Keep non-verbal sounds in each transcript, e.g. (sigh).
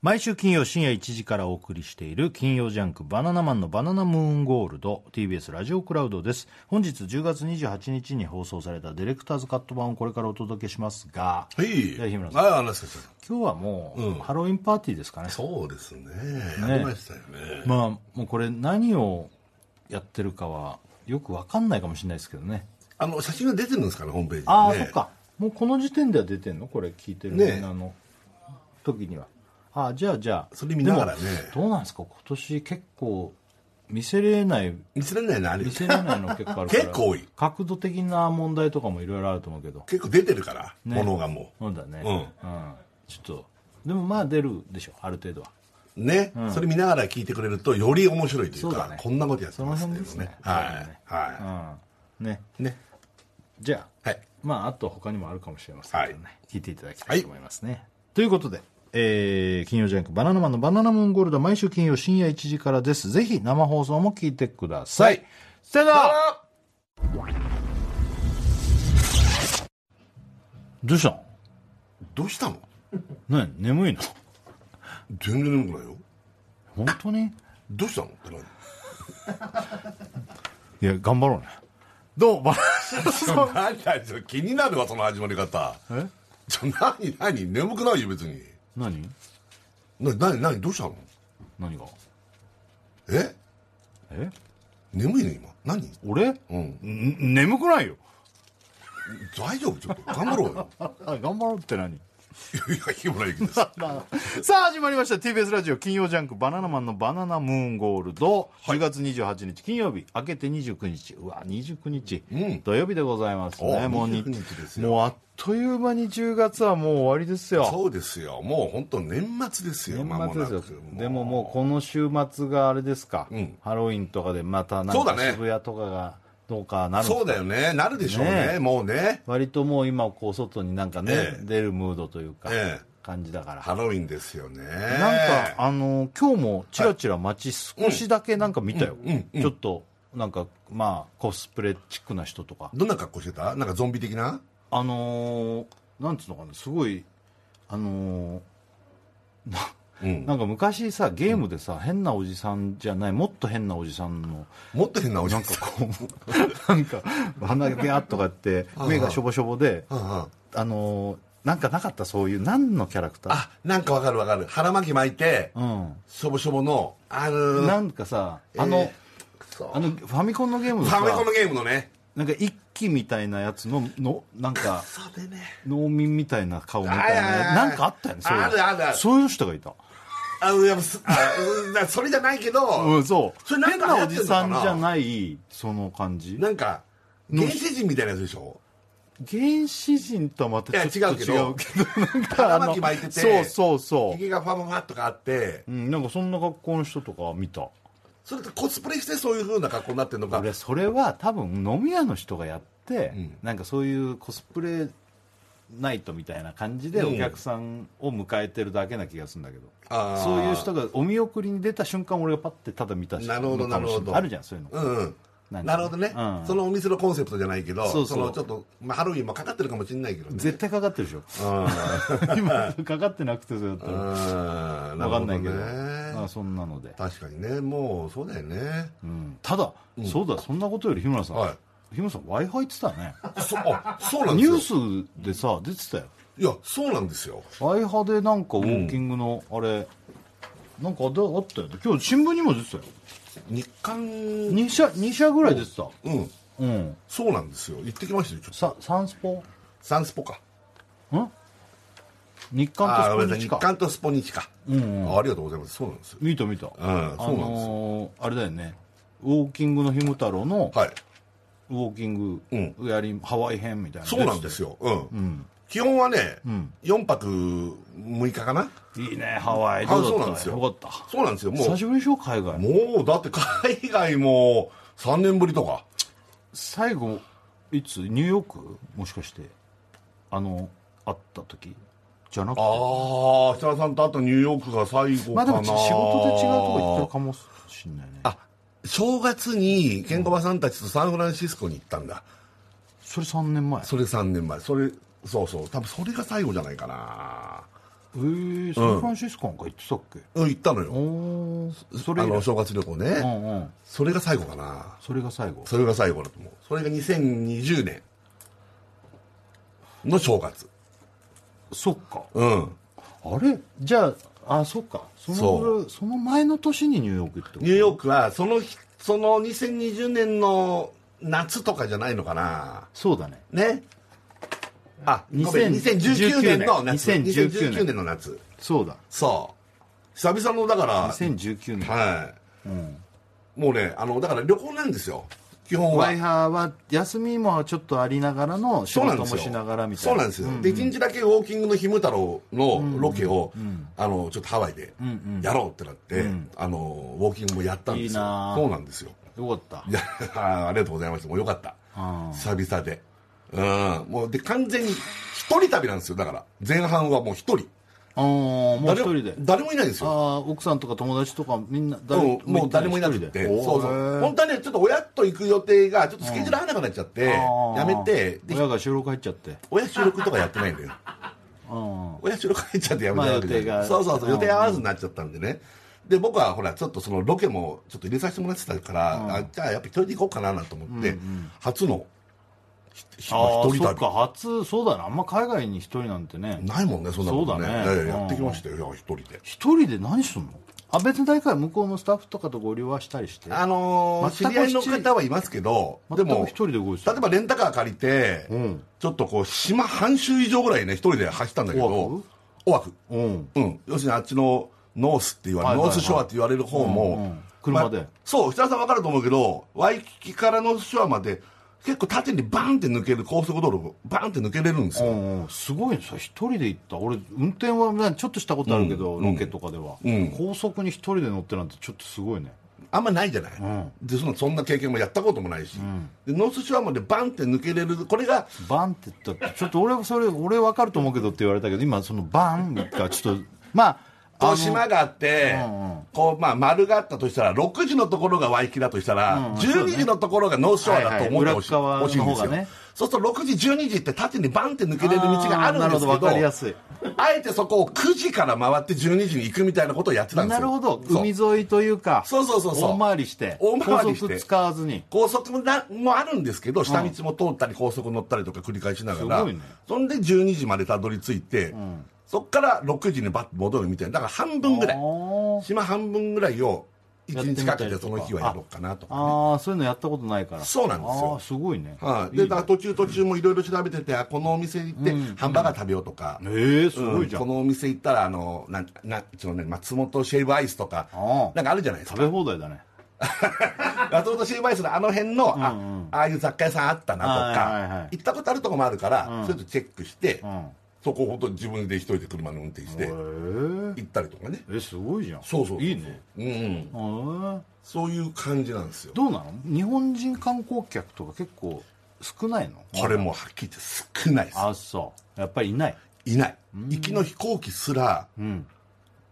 毎週金曜深夜1時からお送りしている金曜ジャンクバナナマンのバナナムーンゴールド TBS ラジオクラウドです。本日10月28日に放送されたディレクターズカット版をこれからお届けしますがはい。日村さん。はい、話してくださ今日はもう、ハロウィンパーティーですかね。いそうですね。やりましたよね。まあもうこれ何をやってるかはよくわかんないかもしれないですけどね。あの、写真が出てるんですかね、ホームページに、ね。ああ、そっか。もうこの時点では出てんの？これ聞いてるね。みんなの時には。ああじゃあじゃあ。それ見ながらね。どうなんですか？今年結構見せれない。見せられないのある見せれないの結構あるから。結構多い。角度的な問題とかもいろいろあると思うけど。結構出てるから、ね。ものがもそうだね。うん。ちょっとでもまあ出るでしょある程度は。う。ね、それ見ながら聞いてくれると、より面白いというか、ね。こんなことやってます辺ですね。ね。はい。は、はい。うん、ね。い。ね。じゃあはい。まああと他にもあるかもしれませんけどね、はい。聞いていただきたいと思いますね、ということでえー金曜ジャンク「バナナマンのバナナムーンゴールド」毎週金曜深夜1時からです。ぜひ生放送も聞いてください、はい。さよなら。どうしたの？どうしたの？何眠いの？全然眠くないよ。本当に？どうしたの？っていや頑張ろうね。どう？もバナ何何何それ。気になるわ、その始まり方。え？ちょ、何何？眠くないよ、別に。何？な、何何どうしたの？何が？え？え？眠いの今。何？俺、うん。ん眠くないよ。大丈夫？ちょっと頑張ろうよ。あ (laughs) 頑張ろうって何？日村ゆきです。(laughs) さあ始まりました。TBS ラジオ金曜ジャンク「バナナマンのバナナムーンゴールド」10月28日金曜日。明けて29日。うわ29日、うん。土曜日でございますね。おもうに29日ですよ。もうあっという間に10月はもう終わりですよ。そうですよ。もう本当年末ですよ。年末ですよ。でももうこの週末があれですか、うん。ハロウィンとかでまたなんか渋谷とかがどうかなるそうだよね。なるでしょうね。ね。もうね。割ともう今こう外になんかね、ええ。出るムードというか、ええ。感じだから。ハロウィンですよね。なんか、あの今日もちらちら街少しだけなんか見たよ、うんうんうん。ちょっとなんかまあコスプレチックな人とか。どんな格好してた？なんかゾンビ的な？あのーなんつうのかなすごいあのーなうん。なんか昔さゲームでさ、変なおじさんじゃないもっと変なおじさんのもっと変なおじなさん？んかこう (laughs) なんか鼻毛あっとかって目がしょぼしょぼでうんうんあのーなんかなかったそういう何のキャラクター？あ、なんかわかるわかる。腹巻き巻いて、うん。しょぼしょぼの、あのー、なんかさあの、えーそう。あのファミコンのゲームファミコンのゲームのね。なんか一機みたいなやつののなんかね。農民みたいな顔みたいななんかあったよねそういう人がいたあ、いや、すあうそれじゃないけど、うんそう。それなん変なおか流行ってんのじさんじゃないその感じ。なんか、原始人みたいなやつでしょ？原始人とはまたちょっと違いや違ううけどなんか腹あの巻き巻いててそうそう。そひげがファファファとかあって、う、うん、なんかそんな格好の人とか見た。それってコスプレしてそういう風な格好になってるのか？俺それは多分飲み屋の人がやって、うん。なんかそういうコスプレナイトみたいな感じでお客さんを迎えてるだけな気がするんだけど、あー。そういう人がお見送りに出た瞬間俺がパッてただ見たしなるほどなるほど。あるじゃんそういうの、うんうん。ななるほどね、うん。そのお店のコンセプトじゃないけど、そのちょっと、まあ、ハロウィンもかかってるかもしれないけどね。絶対かかってるでしょ。(laughs) 今かかってなくてそうだったら。うん。分かんないけど。ね。まあそんなので、確かにね、もうそうだよね。うん。ただ、そうだそんなことより日村さん、はい日村さん w i f i って言ってたねそあそうなんですよ。ニュースでさ出てたよいや、そうなんですよ。ワイハでなんかウォーキングのあれ、なんかあったあったよね今日新聞にも出てたよ日刊、2社二社ぐらい出てたうん、うんそうなんですよ。行ってきましたよ、ちょっと。さサンスポ？サンスポか。ん？日刊とスポニチか日刊とスポニチか。うんあありがとうございます。そうなんですよ。見た見た、うんそうなんですよのーあれだよねウォーキングのひむ太郎のはい。ウォーキンうん。グやり、ハワイ編みたいな。のそうなんですよ。よ。うん。基本はね、4泊6日かな。いいねハワイ。あそうなんですよ。よかった。そうなんですよ。も久しぶりでしょ？海外。う、もう、だって海外も3年ぶりとか。最後いつ？ニューヨーク？もしかして。あの会った時？じゃなくて？ああ、設楽さんとあとニューヨークが最後かな。まあでも仕事で違うとこ行ってるかもしんないね。あ、正月にケンコバさんたちとサンフランシスコに行ったんだ。それ3年前？それ3年前。それ、そうそう。多分それが最後じゃないかな。えー、サンフランシスコなんか行ってたっけ、うん、行ったのよ。それあの正月旅行ね、うんうん。それが最後かな。それが最後？それが最後だと思う。それが2020年の正月。そっか。うん。あれ？じゃああそっか。そのそその前の年にニューヨーク行ってこと？ニューヨークはその日その2020年の夏とかじゃないのかな。そうだね。ね？あごめん。2019 2019年。の夏。2019 2019年。の夏。そうだ。そう。久々のだから2019年。はい、うん。もうねあのだから旅行なんですよ基本は。ワイハーは休みもちょっとありながらの仕事もしながらみたいな。そうなんですよ、で1日だけウォーキングのひむ太郎のロケを、あのちょっとハワイでやろうってなって、あのウォーキングもやったんですよ。そうなんですよ。よかった。いや (laughs) ありがとうございました。もうよかった。あ久々で。うん。もうで完全に一人旅なんですよ。だから前半はもう一人あーもう一誰も人で。誰もいないんですよ。ああ奥さんとか友達とかみんなうんもう誰もいなくて。そうそう。本当はねちょっと親と行く予定がちょっとスケジュール合わなくなっちゃってやめて。で親が収録入っちゃって。親収録とかやってないんだよ。(laughs) うん。親収録入っちゃってやめたわけで、まあそうそうそう。予定合わずになっちゃったんでね。で僕はほらちょっとそのロケもちょっと入れさせてもらってたから、あじゃあやっぱ一人で行こうかななんて思って、初のひひああ一人旅。そっか初そうだねあんま海外に一人なんてね。ないもんねそんなことね。そうだね。ええやってきましたよ一人で。一人で何すんの？あ別に誰か向こうのスタッフとかとご利用はしたりして。あのー知全くり合いの方はいますけどでも人で動いてた例えばレンタカー借りて、ん。ちょっとこう島半周以上ぐらいね一人で走ったんだけオどオアフ。うん。うん、要するにあっちのノースって言われる、ノースショアって言われる方も、うんうん。車で。まあそう設楽さん分かると思うけどワイキキからノースショアまで結構縦にバーンって抜ける高速道路バーンって抜けれるんですよ、うんうん。すごいね。それ一人で行った？俺運転はねちょっとしたことあるけど、ロケとかでは、ん。高速に一人で乗ってなんてちょっとすごいね。あんまないじゃない、ん。でそんなそんな経験もやったこともないし、でノースショアまでバンって抜けれるこれがバンって言ったちょっと俺それ俺分かると思うけどって言われたけど今そのバンがちょっとまあこう島があって、うんうん。こうまあ丸があったとしたら6時のところがワイキだとしたら、12時のところがノースショアだと思ってほしい,、しい。んですよ、そうすると6時12時って縦にバンって抜けれる道があるんですけどあえてそこを9時から回って12時に行くみたいなことをやってたんですよ。なるほど。海沿いというかそうそうそうそう。大回りして大回りして。高速使わずに。高速もなもあるんですけど下道も通ったり高速乗ったりとか繰り返しながら、そんで12時までたどり着いて、そっから6時にバッと戻るみたいな。だから半分ぐらい。島半分ぐらいを1日かけてその日はやろうかなとかね。ああそういうのやったことないから。そうなんですよ。ああすごいね。はい、いいね。でだから途中途中もいろいろ調べててあこのお店行ってハンバーガー食べようとか、ええすごいじゃん、うん。このお店行ったらあのなんなんちょっとね松本シェイブアイスとか。ああなんかあるじゃないですか。食べ放題だね。(laughs) 松本シェイブアイスのあの辺の、あああいう雑貨屋さんあったなとか、はいはいはい行ったことあるとこもあるから、そういうのチェックして、うんそこを本当に自分で一人で車の運転してへ行ったりとかね。ええすごいじゃん。そうそういいね。うんそういう感じなんですよ。どうなの？日本人観光客とか結構少ないの？これもはっきり言って少ないです。あそう。やっぱりいない。いない。行きの飛行機すらうん。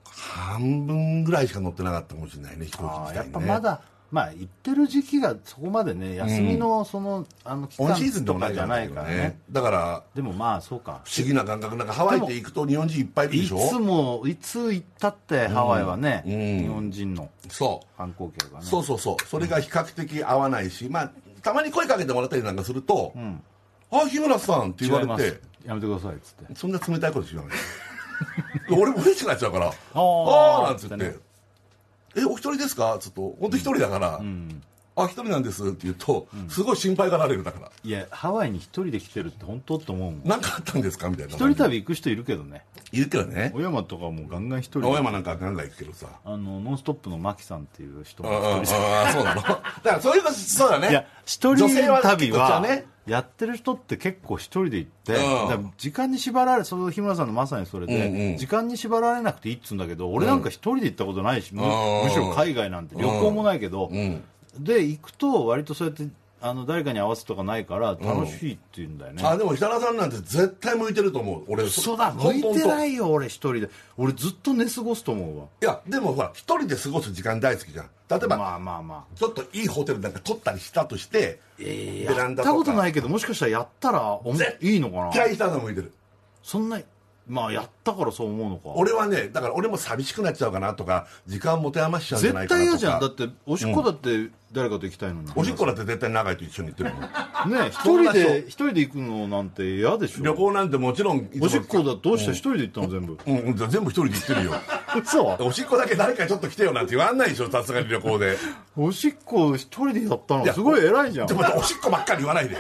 半分ぐらいしか乗ってなかったかもしれないね飛行機自体ね。ぱまだまあ行ってる時期がそこまでね休みのその,、あの期オンシーズ間とかじゃないからね。ね。だからでもまあそうか。不思議な感覚なんかハワイって行くと日本人いっぱいいるでいしょ。つもいつ行ったってハワイはね、うん。日本人のそう。観光客がね。そうそうそう。それが比較的合わないしまあたまに声かけてもらったりなんかすると「あ日村さん」って言わ違います。れてやめてくださいっつって。そんな冷たいこと言わない。(laughs) 俺も嬉しくなっちゃうから「あー。あ」なんつってね「えお一人ですか?」ちょっと本当一人だから「うんあ一人なんです」って言うとすごい心配がられるだから。いやハワイに一人で来てるって本当って思うもん「何かあったんですか?」みたいな。一人旅行く人いるけどね。いるけどね。小山とかもうガンガン一人。で青山なんかガンガン行くけどさ。あのノンストップのマキさんっていう人あも一人。であそうなの？だからそういうことそうだね。いや一人女性は旅はね。やってる人って結構一人で行って、うん。時間に縛られその日村さんのまさにそれで、うんうん。時間に縛られなくていいっつうんだけど俺なんか一人で行ったことないし、むうん。むしろ海外なんて旅行もないけど、んで行くと割とそうやってあの誰かに合わせとかないから楽しいって言うんだよね、あでも設楽さんなんて絶対向いてると思う。俺そうだ向いてないいよ俺一人で。俺ずっと寝過ごすと思うわ。いやでもほら一人で過ごす時間大好きじゃん。例えば、まあまあまあ。ちょっといいホテルなんか取ったりしたとして、えベランダとか。やったことないけどもしかしたらやったらおも絶いいのかな。絶対設楽さん向いてる。そんなまあやったからそう思うのか。俺はねだから俺も寂しくなっちゃうかなとか時間持て余しちゃうんじゃない絶かなとか。対嫌じゃん。だっておしっこだって誰かと行きたいのに、おしっこだって絶対長いと一緒に行ってるもんね (laughs) 一人で一人で行くのなんて嫌でしょ。旅行なんてもちろんいつも。おしっこだどうして一人で行ったの全部？うんうん全部一人で行ってるよ。(laughs) そうおしっこだけ誰かちょっと来てよなんて言わんないでしょさすがに旅行で。おしっこ一人でやったのすごい偉いじゃん。でもおしっこばっかり言わないで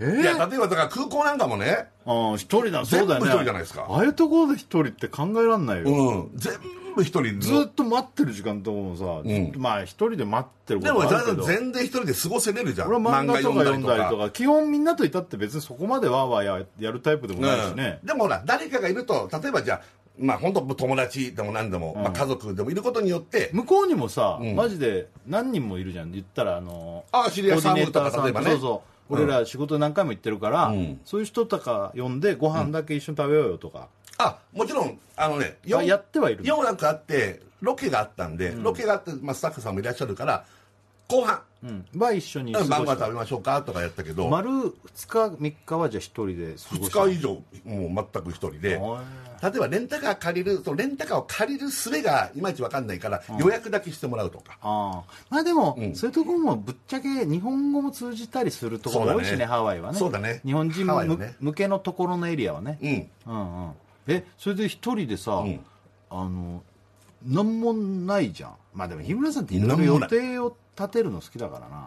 えいや例えばだから空港なんかもね。ああ一人だそうだよね。全部一人じゃないですか。ああいうところで一人って考えらんないよ、うん。全部一人ずっと待ってる時間とかもさ、ん。まあ一人で待ってるこでもとはあるけど。全然一人で過ごせれるじゃん。俺は漫画とか。読んだりとか。か基本みんなといたって別にそこまでわーわーややるタイプでもないしね、うん。でもほら誰かがいると例えばじゃあまあ本当友達でも何でも、まあ、家族でもいることによって、向こうにもさ、ん。マジで何人もいるじゃん。言ったらあのあ知り合いさんとか例えばね。そうそう俺ら仕事何回も行ってるから、うん。そういう人とか呼んでご飯だけ一緒に食べようよとか、あもちろんあのねあやってはいる4枠あってロケがあったんで、ロケがあって、まあ、スタッフさんもいらっしゃるから後半。うん。は一緒に過ごした。晩ご飯食べましょうかとかやったけど。丸2日3日はじゃあ一人で過ごした。2日以上もう全く一人で。例えばレンタカー借りるそのレンタカーを借りる術がいまいち分かんないから、予約だけしてもらうとか。ああ。まあでも、うん。そういうところもぶっちゃけ日本語も通じたりするところが多いしねね。ハワイはね。そうだね。日本人向ね。向けのところのエリアはね、うん。うんうん。えそれで一人でさ、ん。あの何もないじゃん。まあでも日村さんっていろいろ予定を立てるの好きだからな。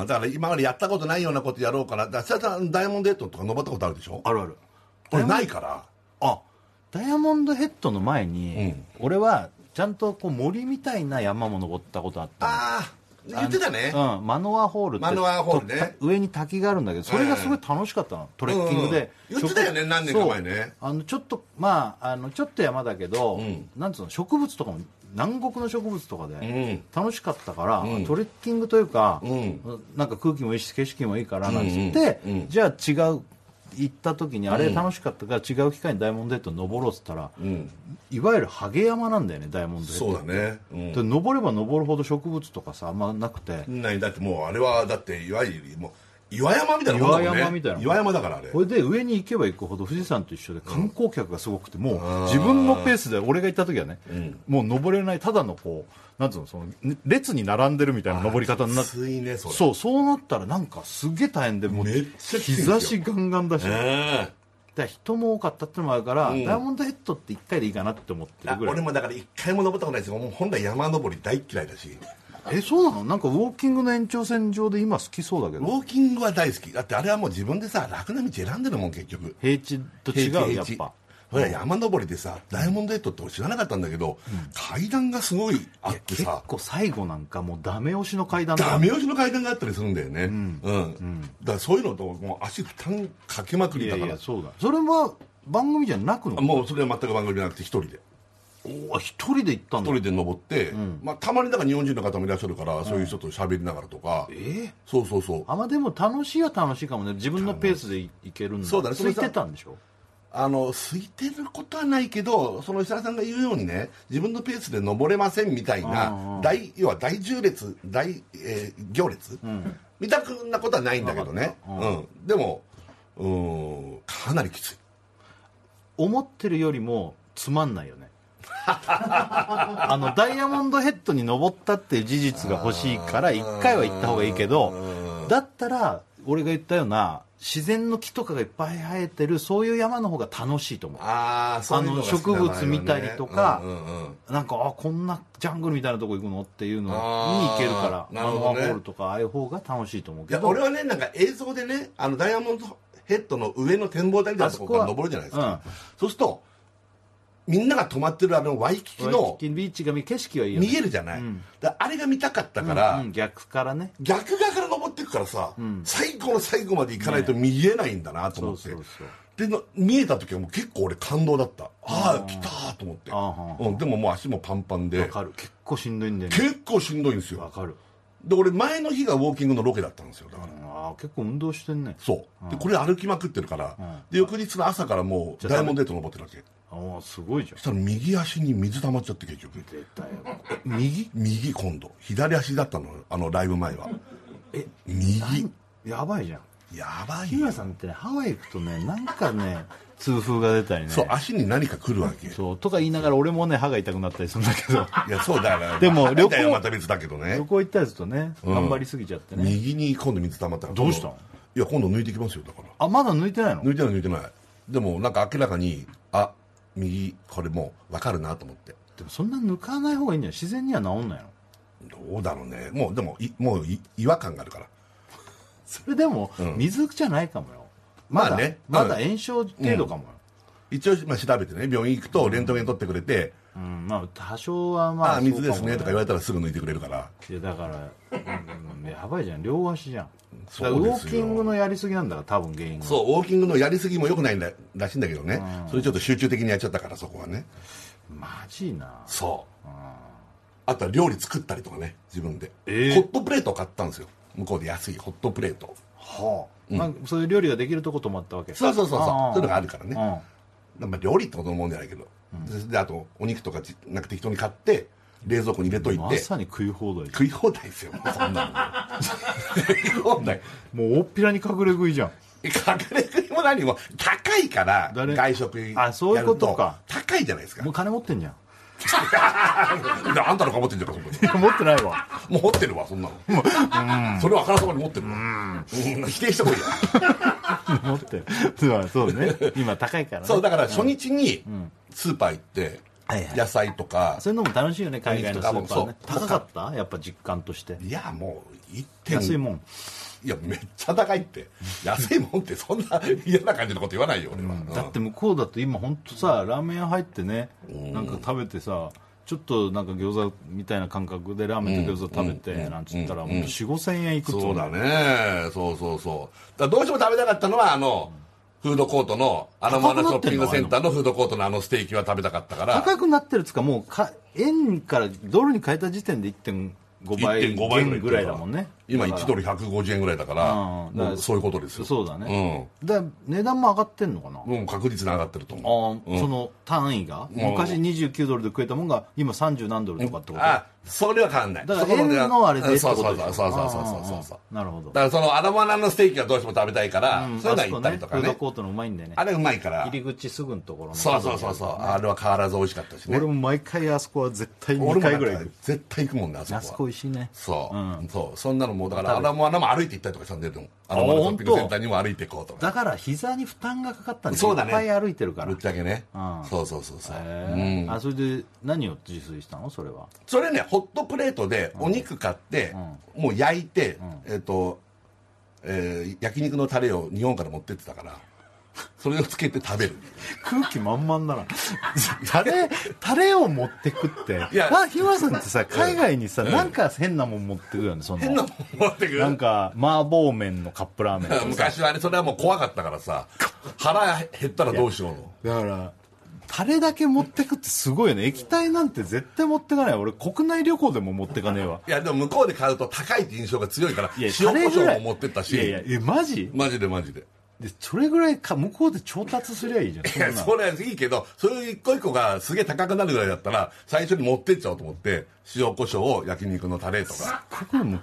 あーだから今までやったことないようなことやろうかなだからさんダイヤモンドヘッドとか登ったことあるでしょ？あるある。俺ないから。あダイヤモンドヘッドの前に、うん。俺はちゃんとこう森みたいな山も登ったことあったの。ああ言ってたね。うん、マノアホールってマノアホールね。上に滝があるんだけどそれがすごい楽しかったの、トレッキングで、うんうん言ってたよね植何年か前ね。あのちょっとまああのちょっと山だけど、ん。なんつうの植物とかも南国の植物とかでん。楽しかったから、ん。トレッキングというか、ん。なんか空気もいいし景色もいいからなんつって、うんうん。うんじゃあ違う行った時にあれ楽しかったから違う機会にダイヤモンドヘッド登ろうっつったら、うん。いわゆるハゲ山なんだよねダイヤモンドヘッドそうだね、うん。で登れば登るほど植物とかさあんまなくて、ない。だってもうあれはだっていわゆるもう岩山みたいなもんだもんね。岩山みたいな岩山だからあれ。これで上に行けば行くほど富士山と一緒で観光客がすごくて、もう自分のペースで俺が行った時はね、もう登れないただのこうなんつうのその列に並んでるみたいな登り方になってついねそれ。そうそうなったらなんかすげえ大変でもうめっちゃ日差しガンガンだし、え。ら人も多かったってのもあるから、ん。ダイヤモンドヘッドって1回でいいかなって思ってえるぐらい。俺もだから一回も登ったことないですよ。もう本来山登り大嫌いだしえそうなの？なんかウォーキングの延長線上で今好きそうだけウどォーキングは大好き。だってあれはもう自分でさ楽な道選んでるもん結局。平地と違うやっぱ。山登りでさダイヤモンドヘッドって俺知らなかったんだけど、階段がすごいあって結さ構最後なんかもうダメ押しの階段だダメ押しの階段があったりするんだよね。うん、だからそういうのともう足負担かけまくりだから。そうだ。それは番組じゃなくの？もうそれは全く番組じゃなくて一人でおお一人で行ったんだ。一人で登って、まあ、たまにだから日本人の方もいらっしゃるから、そういう人と喋りながらとか、えそうそうそう。あまあでも楽しいは楽しいかもね。自分のペースでいいけるんだ。そうだね。空いてたんでしょ？あの空いてることはないけどその石原さんが言うようにね自分のペースで登れませんみたいな大要は大縦列大、えー行列、みたくなことはないんだけどね、わかっうん。でもうんかなりきつい。思ってるよりもつまんないよね (laughs) あのダイヤモンドヘッドに登ったっていう事実が欲しいから1回は行った方がいいけどだったら俺が言ったような自然の木とかがいっぱい生えてるそういう山の方が楽しいと思う。ああの植物見たりとかうんうんうん。なんかあこんなジャングルみたいなとこ行くの？っていうのに行けるからなるほどね。マノアホールとかああいう方が楽しいと思うけど。いや俺はねなんか映像でねあのダイヤモンドヘッドの上の展望台みたいなところから登るじゃないですか、そうするとみんなが泊まってるあのワイキキワイのキキビーチが見景色はいいよね。見えるじゃない、うん。あれが見たかったから、うん逆からね。逆側から登っていくからさ、ん。最後の最後まで行かないと見えないんだなと思って、そうそうそう。での見えた時はもう結構俺感動だった。ああ来たーと思って。うん、でももう足もパンパンで。わかる。結構しんどいんだよね。結構しんどいんですよ。わかる。で俺前の日がウォーキングのロケだったんですよだから、ああ結構運動してんね。そう。でこれ歩きまくってるから、で翌日の朝からもうダイヤモンドヘッド登ってるわけああすごいじゃん。そしたら右足に水溜まっちゃって結局。出たよえ右？右今度。左足だったのあのライブ前は。え右？やばいじゃん。やばい日よ村さんってねハワイ行くとねなんかね痛風が出たりね。そう足に何か来るわけ。いそうとか言いながら俺もね歯が痛くなったりするんだけど。やそうだからでもまあ旅行また別だけどね。旅行行ったりするとね、うん。頑張りすぎちゃってね。右に今度水溜まったからどうしたの？いや今度抜いてきますよだから。あまだ抜いてないの？抜いてない抜いてない。でもなんか明らかにあ右これもう分かるなと思って。でもそんな抜かない方がいいんじゃない？自然には治んないの？どうだろうね。もうでもいもうい違和感があるから。(laughs) それでも、うん。水じゃないかもよ。だまあね。まうん。だ炎症程度かもよ、一応、まあ、調べてね。病院行くとレントゲン取ってくれてうんまあ多少はまあああ水ですねとか言われれたらすぐ抜いてくれるから。いやだから、うん、やばいじゃん。両足じゃん。そうですよ。だからウォーキングのやりすぎなんだから多分原因が。そうウォーキングのやりすぎもよくないんだらしいんだけどね、それちょっと集中的にやっちゃったからそこはね。マジな。そう。あとは料理作ったりとかね自分で、えー。ホットプレートを買ったんですよ。向こうで安いホットプレート。はあ、まあ、そういう料理ができるとこ泊まったわけ。そうそうそうそう。そういうのがあるからね。うん。まあ、料理ってことのもんじゃないけど、であとお肉とかちなんか適当に買って冷蔵庫に入れといて。まさに食い放題じ食い放題ですよ。そんなの。(laughs) 食い放題。もう大っぴらに隠れ食いじゃん。隠れ食いも何も。高いから誰？外食やると。あそういうことか。高いじゃないですか。もう金持ってんじゃん。で (laughs) あんたのか持ってんじゃんかそんな持ってないわ。のもう持ってるわそんなの。それはあからさまに持ってるわ。うん。否定してこいや。(laughs) 持ってる。そうね。今高いからね。そうだから初日にスーパー行ってはいはい。野菜とかそういうのも楽しいよね海外のスーパーね。高かった？やっぱ実感として。いやもう1点安いもん。いやめっちゃ高いって。安いもんってそんな嫌な感じのこと言わないよ俺は、だって向こうだと今本当さラーメン屋入ってねなんか食べてさちょっとなんか餃子みたいな感覚でラーメンと餃子食べてなんつったら4 5 0 0 0円いくってそうだね。そうそうそう。どうしても食べたかったのはあのフードコートのアナモアナショッピングセンターのフードコートのあのステーキは食べたかったから。高くなってるっつうかもうか円からドルに変えた時点で1.5倍1.5倍減ぐらいだもんね今だから。1ドル150円ぐらいだからうん。だから。もうそういうことですよ。そうだね、だから値段も上がってんのかな？うんもう確実に上がってるとあ思うーその単位が？昔29ドルで食えたもんが今30何ドルとかってこと？あそれは変わんない。だから円のあれでってそうそうそうそうそうそうそうそう。あーなるほど。だからそのアナモアナのステーキはどうしても食べたいから、うんそういうのは行ったりとかね。フードコートのうまいんだよね。あれうまいから。入り口すぐのところの。そうそうそうそう。あれは変わらず美味しかったしね。俺も毎回あそこは絶対2俺もなんか回ぐらい行く。絶対行くもんねあそこは。あそこ美味しいね。そう、うん。そう。そんなのもだから食べアラモアナも歩いて行ったりとかしたんででも。アラモアナショッピングセンターにも歩いて行こうとか。だから膝に負担がかかったんでそうだね。いっぱい歩いてるから。ぶっちゃけね、うん。そうそうそうそう、へうん。ーあそれで何を自炊したの？それは。それねホットプレートでお肉買って、もう焼いて、えっ、と、えー焼肉のタレを日本から持ってってたからそれをつけて食べる。空気満々だな。タレタレを持ってくって。いやあ日村さんってさ海外にさ、なんか変なもん持ってくよねそんな変なもん持ってくるなんか麻婆麺のカップラーメン昔はねそれはもう怖かったからさ腹減ったらどうしようの。だからタレだけ持ってくってすごいよね。液体なんて絶対持ってかない。俺国内旅行でも持ってかねえわ。いやでも向こうで買うと高いって印象が強いから塩コショウも持ってったし。いやいやえマジ？マジでマジででそれぐらいか向こうで調達すりゃいいじゃん。いやそれはいいけどそういう一個一個がすげえ高くなるぐらいだったら最初に持ってっちゃおうと思って塩コショウを焼肉のタレとか。こから持っ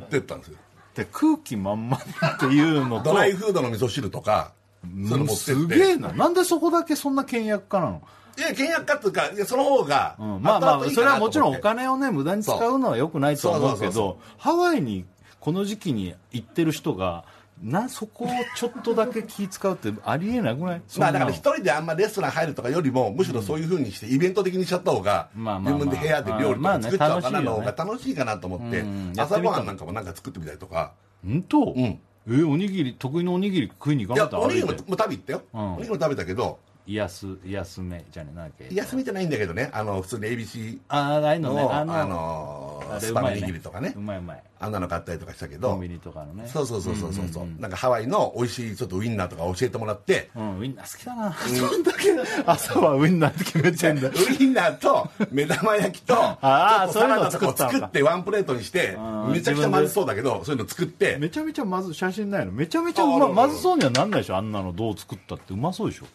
てったんですよ。で空気満々っていうのとドライフードの味噌汁とかそういうの持ってって。すげえな。なんでそこだけそんな倹約家なの？いや倹約家っていうかいやその方が、うん。まあまあそれはもちろんお金金をね無駄に使うのはよくないとは思うけどハワイにこの時期に行ってる人がなそこをちょっとだけ気使うってありえなくない？(laughs) まあだから一人であんまレストラン入るとかよりもむしろそういうふうにしてイベント的にしちゃった方が自分で部屋で料理とか作っちゃおうかなの方が楽楽しいかなと思って朝ごはんなんかもなんか作ってみたりとか。本当、ん。えおにぎり得意のおにぎり食いに行かなかった？おにぎりも食べ行ったよ。うん。おにぎりも食べたけど癒す癒すめじゃねえなんだっけ？休みじゃないんだけどね。あの普通に ABC あああいうのね。のああの。のあれスパのうまいね。握りとかね。うまいうまい。あんなの買ったりとかしたけど。コンビニとかのね。そうそうそうそうそうそう。なんかハワイの美味しいちょっとウインナーとか教えてもらって。うんウインナー好きだな、そん。(laughs) だけ朝はウインナーって決めてんだ。ウインナーと目玉焼きと (laughs) ちょっあーとサラダとかをそういうの作ったのか。作ってワンプレートにしてーめちゃくちゃまずそうだけどそういうの作って。めちゃめちゃまず写真ないの。めちゃめちゃうまああるあるまずそうにはなんないでしょ。あんなのどう作ったってうまそうでしょ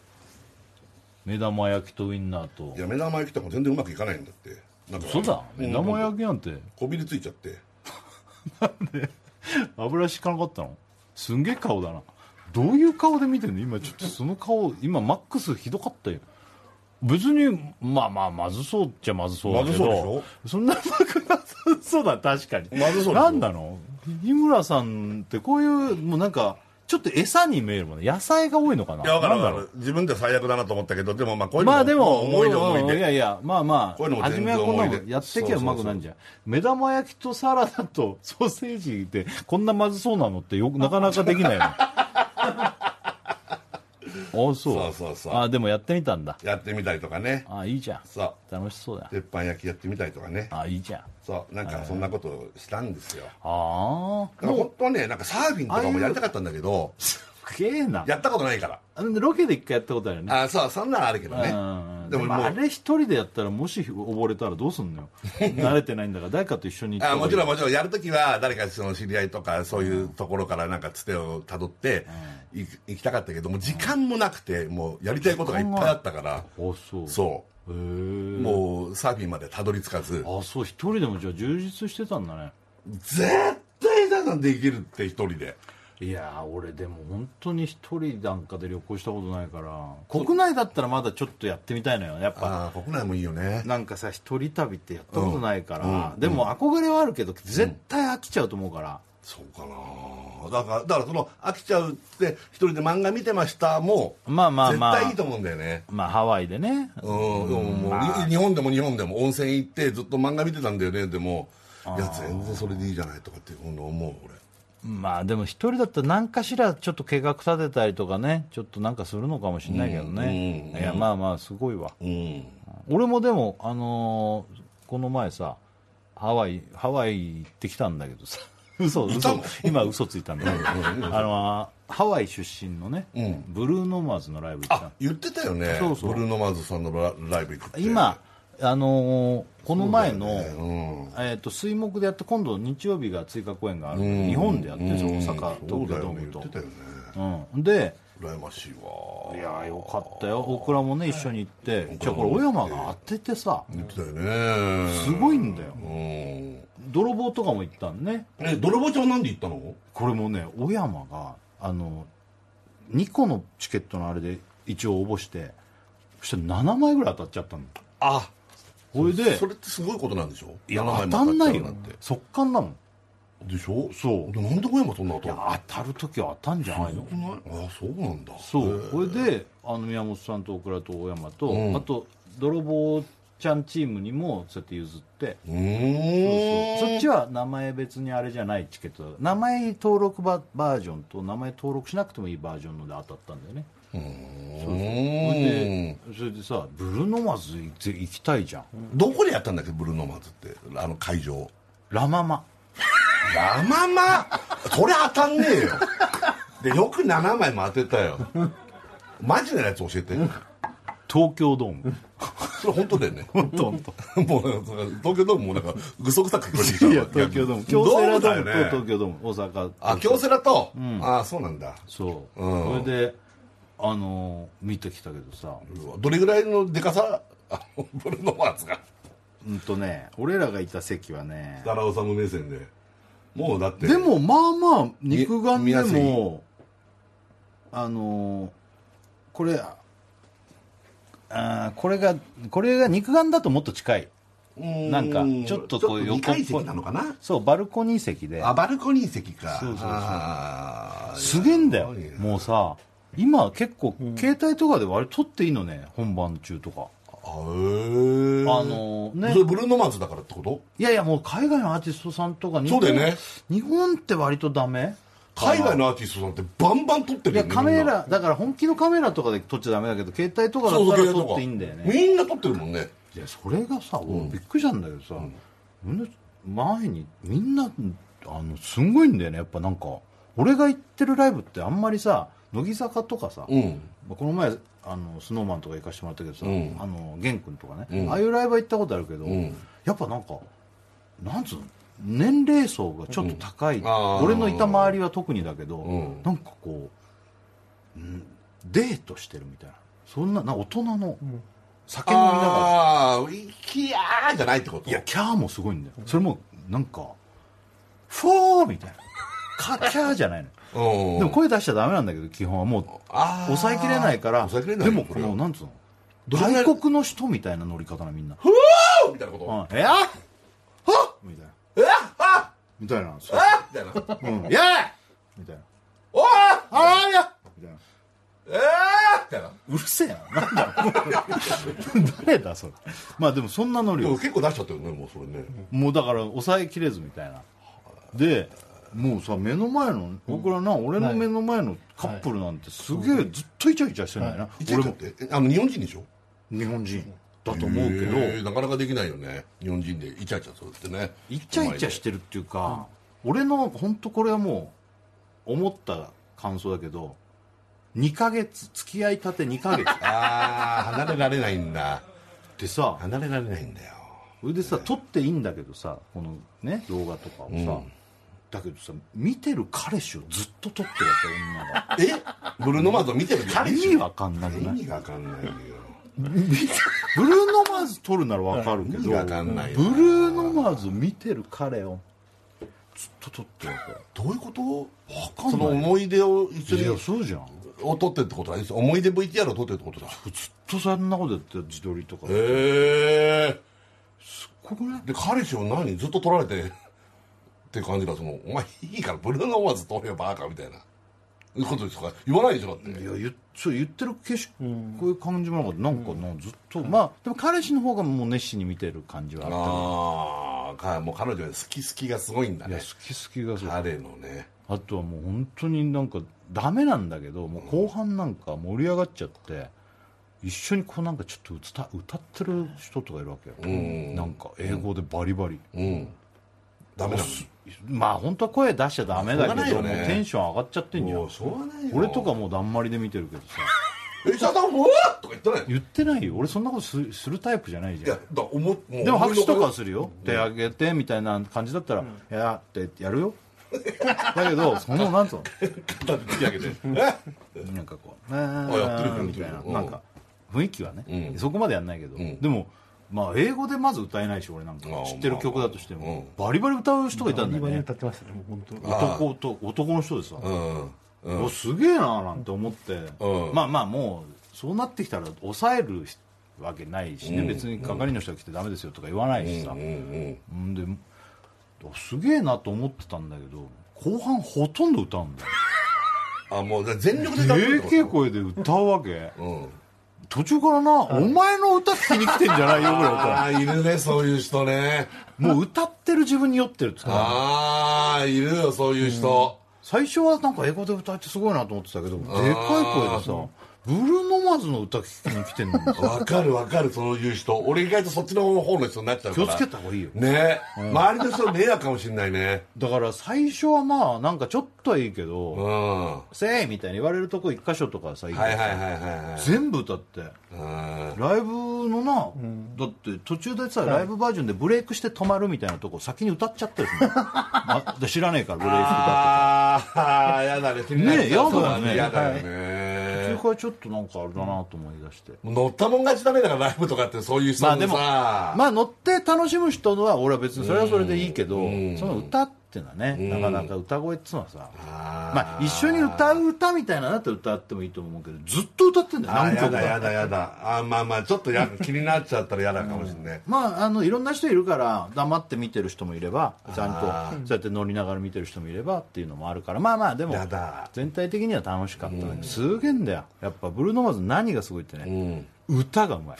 目玉焼きとウインナーと。いや目玉焼きとかも全然うまくいかないんだって。なんかそうだ目玉焼きなんて。こびりついちゃって。(laughs) 油敷かなかったの？すんげえ顔だな。どういう顔で見てんの？今ちょっとその顔今マックスひどかったよ。別にまあまあまずそうっちゃまずそうだけど。まずそうでしょ？そんなまくなさそうだ。確かに。まずそうなんなの？日村さんってこういうもうなんかちょっと餌に見えるもんね。野菜が多いのかな？いや分かるなんだろう。分かる自分で最悪だなと思ったけどでもまあこういうのまあでも思い出思いうんいや出いやまあまこういうのもあ初めはこんなもんやってきゃうまくなんじゃん。目玉焼きとサラダとソーセージってこんなまずそうなのってよくなかなかできないよあそう。そうそうそう。あでもやってみたんだ。やってみたりとかね。あいいじゃん。そう。楽しそうだ。鉄板焼きやってみたりとかね。あいいじゃん。そう。なんかそんなことをしたんですよ。ああだから本当はねなんかサーフィンとかもやりたかったんだけどすげえな。やったことないからロケで一回やったことあるよね。あそうそんなのあるけどね。うんでもあれ一人でやったらもし溺れたらどうすんのよ。(laughs) 慣れてないんだから誰かと一緒に行ったあもちろんもちろんやるときは誰かその知り合いとかそういうところからなんかつてをたどって行く行きたかったけども時間もなくてもうやりたいことがいっぱいあったから。あそう。そう。もうサーフィンまでたどり着かず。あそう一人でもじゃあ充実してたんだね。絶対だなんできるって一人でいやー俺でも本当に一人なんかで旅行したことないから国内だったらまだちょっとやってみたいのよやっぱ。国内もいいよね。なんかさ一人旅ってやったことないから、うんうんでも憧れはあるけど絶対飽きちゃうと思うから、そうかな。だからだからその飽きちゃうって一人で漫画見てましたもまあまあまあ。絶対いいと思うんだよね。まあハワイでね。うん、でもまあ。日本でも日本でも温泉行ってずっと漫画見てたんだよね。でもいや全然それでいいじゃないとかって思う俺まあでも一人だったら何かしらちょっと計画立てたりとかねちょっとなんかするのかもしれないけどね、うんいやまあまあすごいわ。うん。俺もでもあのーこの前さハワイハワイ行ってきたんだけどさ。(laughs) 嘘嘘。今嘘ついたんだけど。あのハワイ出身のね、うん。ブルーノマーズのライブ行ってたあ言ってたよね。そうそう。ブルーノ・マーズさんのラライブ行くって。今あのーこの前の、そうだよね。えー、と水木でやって今度日曜日が追加公演がある、うん。日本でやってるんです大阪東京ドームと。言ってたよね。うん、で羨ましいわ。いやーよかったよ。大倉もね一緒に行って。じゃあこれ小山が当ててさ言ってたよね。すごいんだよ。うん。泥棒とかも行ったんね。え泥棒ちゃんなんで行ったの？これもね小山があの2個のチケットのあれで一応応募してそしたら7枚ぐらい当たっちゃったの。あこれでそれってすごいことなんでしょ？いや7枚当たんないよ。速乾だもん。でしょ？そう。でなんで小山そんな当いやたる当たる時は当たんじゃないの？のない？あそうなんだ。そう。これであの宮本さんと大倉と大山と、うん。あと泥棒ちゃんチームにもそうやって譲って。うーん。そっちは名前別にあれじゃないチケット。だ名前登録ババージョンと名前登録しなくてもいいバージョンので当たったんだよねうそれーでんそれでさブルーノマーズ行って行きたいじゃん。どこでやったんだっけ？ブルーノマーズって。あの会場。ラママ。ラママ？それ当たんねえよ。でよく7枚も当てたよ。マジなやつ教えて。東京ドーム。それ本当だよね。本当本当。もう東京ドームもなんかぐそぐさく聞こえてきたわいや東京ドーム。京セラドームと東京ドーム。大阪あ京セラと、ああそうなんだ。そう、うん。それであのー見てきたけどさ。どれぐらいのでかさ？(laughs) あのブルーノマーズが。うんとね俺らがいた席はね設楽治目線で。もうだって。でもまあまあ肉眼でもあのーこれあーこれがこれが肉眼だともっと近い。なんかちょっとこう横っぽい。2階席なのかな？そうバルコニー席で。あバルコニー席か。そうそうそう。すげえんだよ。もうさ今結構携帯とかで割と撮っていいのね本番中とか。あへえあのね。それブルーノマーズだからってこと？いやいやもう海外のアーティストさんとか日そうだよね。日本って割とダメ。海外のアーティストさんってバンバン撮ってるよねいやカメラだから本気のカメラとかで撮っちゃダメだけど携帯とかだったら撮っていいんだよね。みんな撮ってるもんね。いやそれがさ、俺びっくりしたんだけどさ、みん。な前にみんなあのすんごいんだよねやっぱなんか俺が行ってるライブってあんまりさ乃木坂とかさ、うん。まあこの前あのスノーマンとか行かせてもらったけどさ、うん。あの玄君とかね、うん。ああいうライブは行ったことあるけど、ん。やっぱなんかなんつうの年齢層がちょっと高い、俺のいた周りは特にだけど、うん。なんかこう、んデートしてるみたいなそんなな大人の酒飲みながら。ああいきやーじゃないってこと？いやキャーもすごいんだよ。それもなんかフォーみたいな。カキャーじゃないの。うんでも声出しちゃダメなんだけど基本はもう抑えきれないからでもこれこうなんつうの？外国の人みたいな乗り方なみんな。みたいなこと？うん。えあは？っみたいな。えあみたいなそう。あみたいなうやみたいな。おー！あや！みたいな。えー？みたいな。うるせえな。なんだ誰だそれ。まあでもそんなノリよ。でも結構出しちゃったよねもうそれね。もうだから抑えきれずみたいな。でもうさ目の前の僕らな、俺の目の前のカップルなんてすげえずっとイチャイチャしてんだよな、俺も。あの日本人でしょ？日本人。だと思うけど、なかなかできないよね。日本人でイチャイチャするってね。イチャイチャしてるっていうか、俺の本当これはもう思った感想だけど2ヶ月付き合いたて2ヶ月。(laughs) ああ離れられないんだ。ってさ離れられないんだよ。それでさ撮っていいんだけどさこのね動画とかをさ、うんだけどさ見てる彼氏をずっと撮ってるわけ女がえ？ブルーノマーズを見てる彼氏？意味わかんなくない意味がわかんないよ。ブルーノマーズ撮るならわかるけど意味わかんないよブルーノマーズ見てる彼をずっと撮ってるわどういうこと？わかんない。その思い出を一いやにそうじゃん。を撮ってるってことだ思い出 VTR を撮ってるってことだ。ずっとそんなことやって自撮りとか。へえここねで彼氏を何？ずっと撮られてって感じだそのお前いいからブルーノマーズ撮れよバカみたいな。いうことですか言わないでしょだって。いや言そう言ってる景色、こういう感じもなかったなんかなずっと、まあでも彼氏の方がもう熱心に見てる感じはあったああかもう彼女は好き好きがすごいんだいやね好き好きがそう彼のね。あとはもう本当になんかダメなんだけどもう後半なんか盛り上がっちゃって一緒にこうなんかちょっと歌歌ってる人とかいるわけよ、ん。なんか英語でバリバリ、うんダメなの？まあ本当は声出しちゃダメだけど、ね。もうテンション上がっちゃってんじゃん。俺とかもうだんまりで見てるけどさ。え石田さんもうわっとか言ってない言ってないよ。俺そんなことすするタイプじゃないじゃん。いやだ思でも拍手とかはするよ、手挙げてみたいな感じだったら「いや」ってやるよ。だけど (laughs) そのなんつうの？の突き上げて。えなんかこう「あやってるよみたいな。なんか雰囲気はね、うん。そこまでやんないけど、ん。でもまあ英語でまず歌えないし俺なんか知ってる曲だとしても、まあまあバリバリ歌う人がいたんだよバリバリね歌ってましたねもう本当男と男の人でさ、うんうん。おすげえななんて思って、うん。まあまあもうそうなってきたら抑えるわけないしね、うん。別に係の人が来てダメですよとか言わないしさ、うんうんん。ですげえなと思ってたんだけど後半ほとんど歌うんだよ。(laughs) あもう全力で歌ってるでけ声で歌うわけ。とうん途中からな、お前の歌聞きに来てんじゃないよぐらい歌ああいるねそういう人ね。うもう歌ってる自分に酔ってるっつああいるよそういう人。最初はなんか英語で歌えてすごいなと思ってたけどでかい声でさブルーノマーズの歌聞きに来てんのわかるわかるそういう人俺意外とそっちの方の人になっちゃうから。気をつけた方がいいよ。ね。周りの人迷惑かもしれないね。だから最初はまあなんかちょっとはいいけうん。どは「せー」みたいに言われるとこ一箇所とかさ、いはいはいはいはい全部歌って。うん。ライブのな、だって途中でさ、ライブバージョンでブレイクして止まるみたいなとこ先に歌っちゃったりするの。あ (laughs) で知らねえからブレイク歌ああやだねねやだよね。やだよってね途中からちょっとなんかあれだなと思い出して、乗ったもん勝ちだね。だからライブとかってそういう人のまあでもさまあ乗って楽しむ人のは俺は別にそれはそれでいいけど、うん。その歌っていうのはね、ん。なかなか歌声っていうのはさ、あー。まあ一緒に歌う歌みたいなのだったら歌ってもいいと思うけどずっと歌ってんだよ何曲かやだやだやだ。あーまあまあちょっとや気になっちゃったら嫌だかもしれないまあ、あのいろんな人いるから黙って見てる人もいればちゃんあとそうやって乗りながら見てる人もいればっていうのもあるからまあまあでも全体的には楽しかったね、すげえんだよ。やっぱブルーノ・マーズ何がすごいってうね、ん。歌がうまい。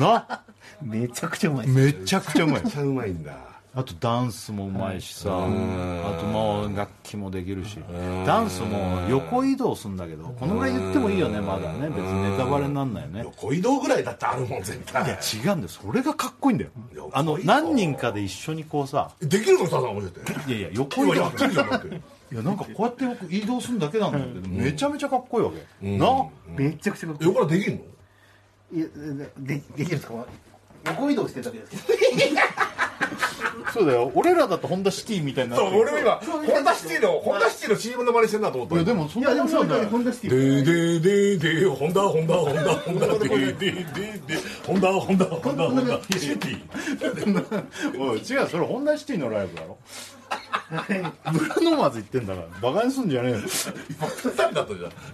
な。(laughs) めちゃくちゃうまいめちゃくちゃうまい。めっちゃうまいんだあとダンスもうまいしさ、ん。あともう楽器もできるし。ダンスも横移動するんだけどこのぐらい言ってもいいよねまだね。別にネタバレになんないよね。横移動ぐらいだってあるもん絶対いや違うんだよ。それがかっこいいんだよ。あの何人かで一緒にこうさ。できるのささん教えていやいや横移動。今やってるじゃんだって。いやなんかこうやって僕移動するだけなんだけど、めちゃめちゃかっこいいわけ、なめちゃくちゃかっこいい。横からできるの？いやででできるんですか？(laughs) 横移動してるだけです。けど (laughs) そうだよ。俺らだとホンダシティみたいになってる。俺も今ホンダシティのホンダシティの CM の真似してんなと思ったいやでもそんい。やでもそうだだよよホンダシティででででホンダホンダホンダホンダででででホンダホンダホンダホンダシティおい違うそれホンダシティのライブだろブルーノマーズ言ってんだからバカにすんじゃねえよ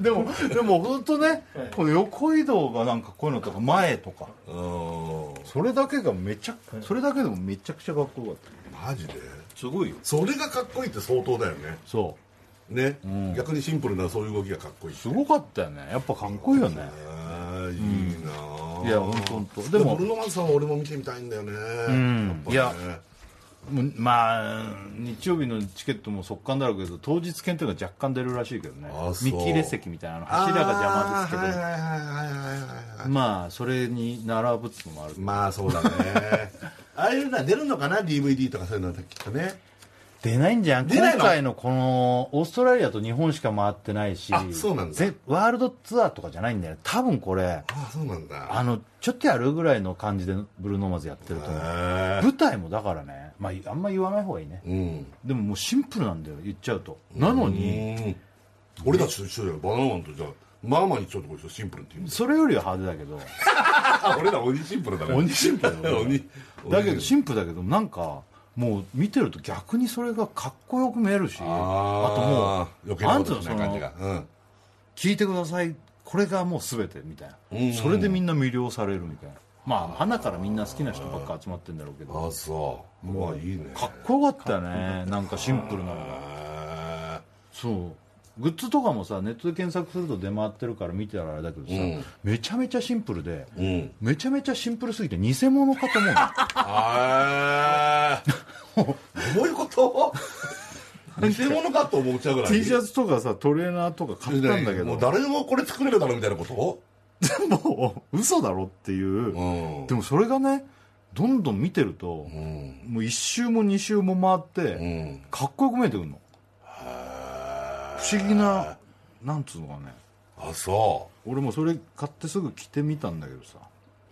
でもでも本当ねこの横移動がなんかこういうのとか前とかうーんそれだけがめちゃそれだけでもめちゃくちゃかっこよかった。マジで？すごいよ。それがかっこいいって相当だよね。そね、逆にシンプルなそういう動きがかっこいい。うすごかったよね。やっぱかっこいいよね。いいなあいや本当本当ででも。もブルーノマーズさんは俺も見てみたいんだよね、ん。やっぱね。もうまあ日曜日のチケットも速乾だろうけど当日券っていうのが若干出るらしいけどね。見切れ席みたいなの柱が邪魔ですけど、まあそれに並ぶってのもあるまあそうだね。(laughs) ああいうのは出るのかな？DVD とかそういうのはきっとね出ないんじゃん。今回のこのオーストラリアと日本しか回ってないし。あそうなんだ。ぜワールドツアーとかじゃないんだよ多分これ。ああそうなんだ。あのちょっとやるぐらいの感じでブルーノーマーズやってると思う。へ舞台もだからね、まあ、あんま言わない方がいいね。えうん。でももうシンプルなんだよ。言っちゃうと。なのに。うん。俺たちと一緒だよ。バナナマンとじゃあまあまあにちょっとこれシンプルっていうそれよりは派手だけど。あ (laughs) 俺ら鬼シンプルだね。鬼シンプルだよ (laughs) 鬼。だけどシンプルだけどなんかもう見てると逆にそれがかっこよく見えるしあともう余計なことなんつうのしない感じが。うん聞いてくださいこれがもう全てみたいな、うん。それでみんな魅了されるみたいな。まあ花からみんな好きな人ばっか集まってんだろうけど。あそう。もういいね。かっこよかったよね。なんかシンプルなのが。へそうグッズとかもさネットで検索すると出回ってるから見てたらあれだけどさ、うん。めちゃめちゃシンプルで、えうん。めちゃめちゃシンプルすぎて偽物かと思うのあー。どういうこと？偽物かと思っちゃうぐらい。T シャツとかさトレーナーとか買ったんだけど。もう誰でもこれ作れるだろみたいなこと？(laughs) もう嘘だろっていう、うん。でもそれがねどんどん見てると、うん。もう1周も2周も回って、うん。かっこよく見えてくるの不思議ななんつうのかね。あそう。俺もそれ買ってすぐ着てみたんだけどさ。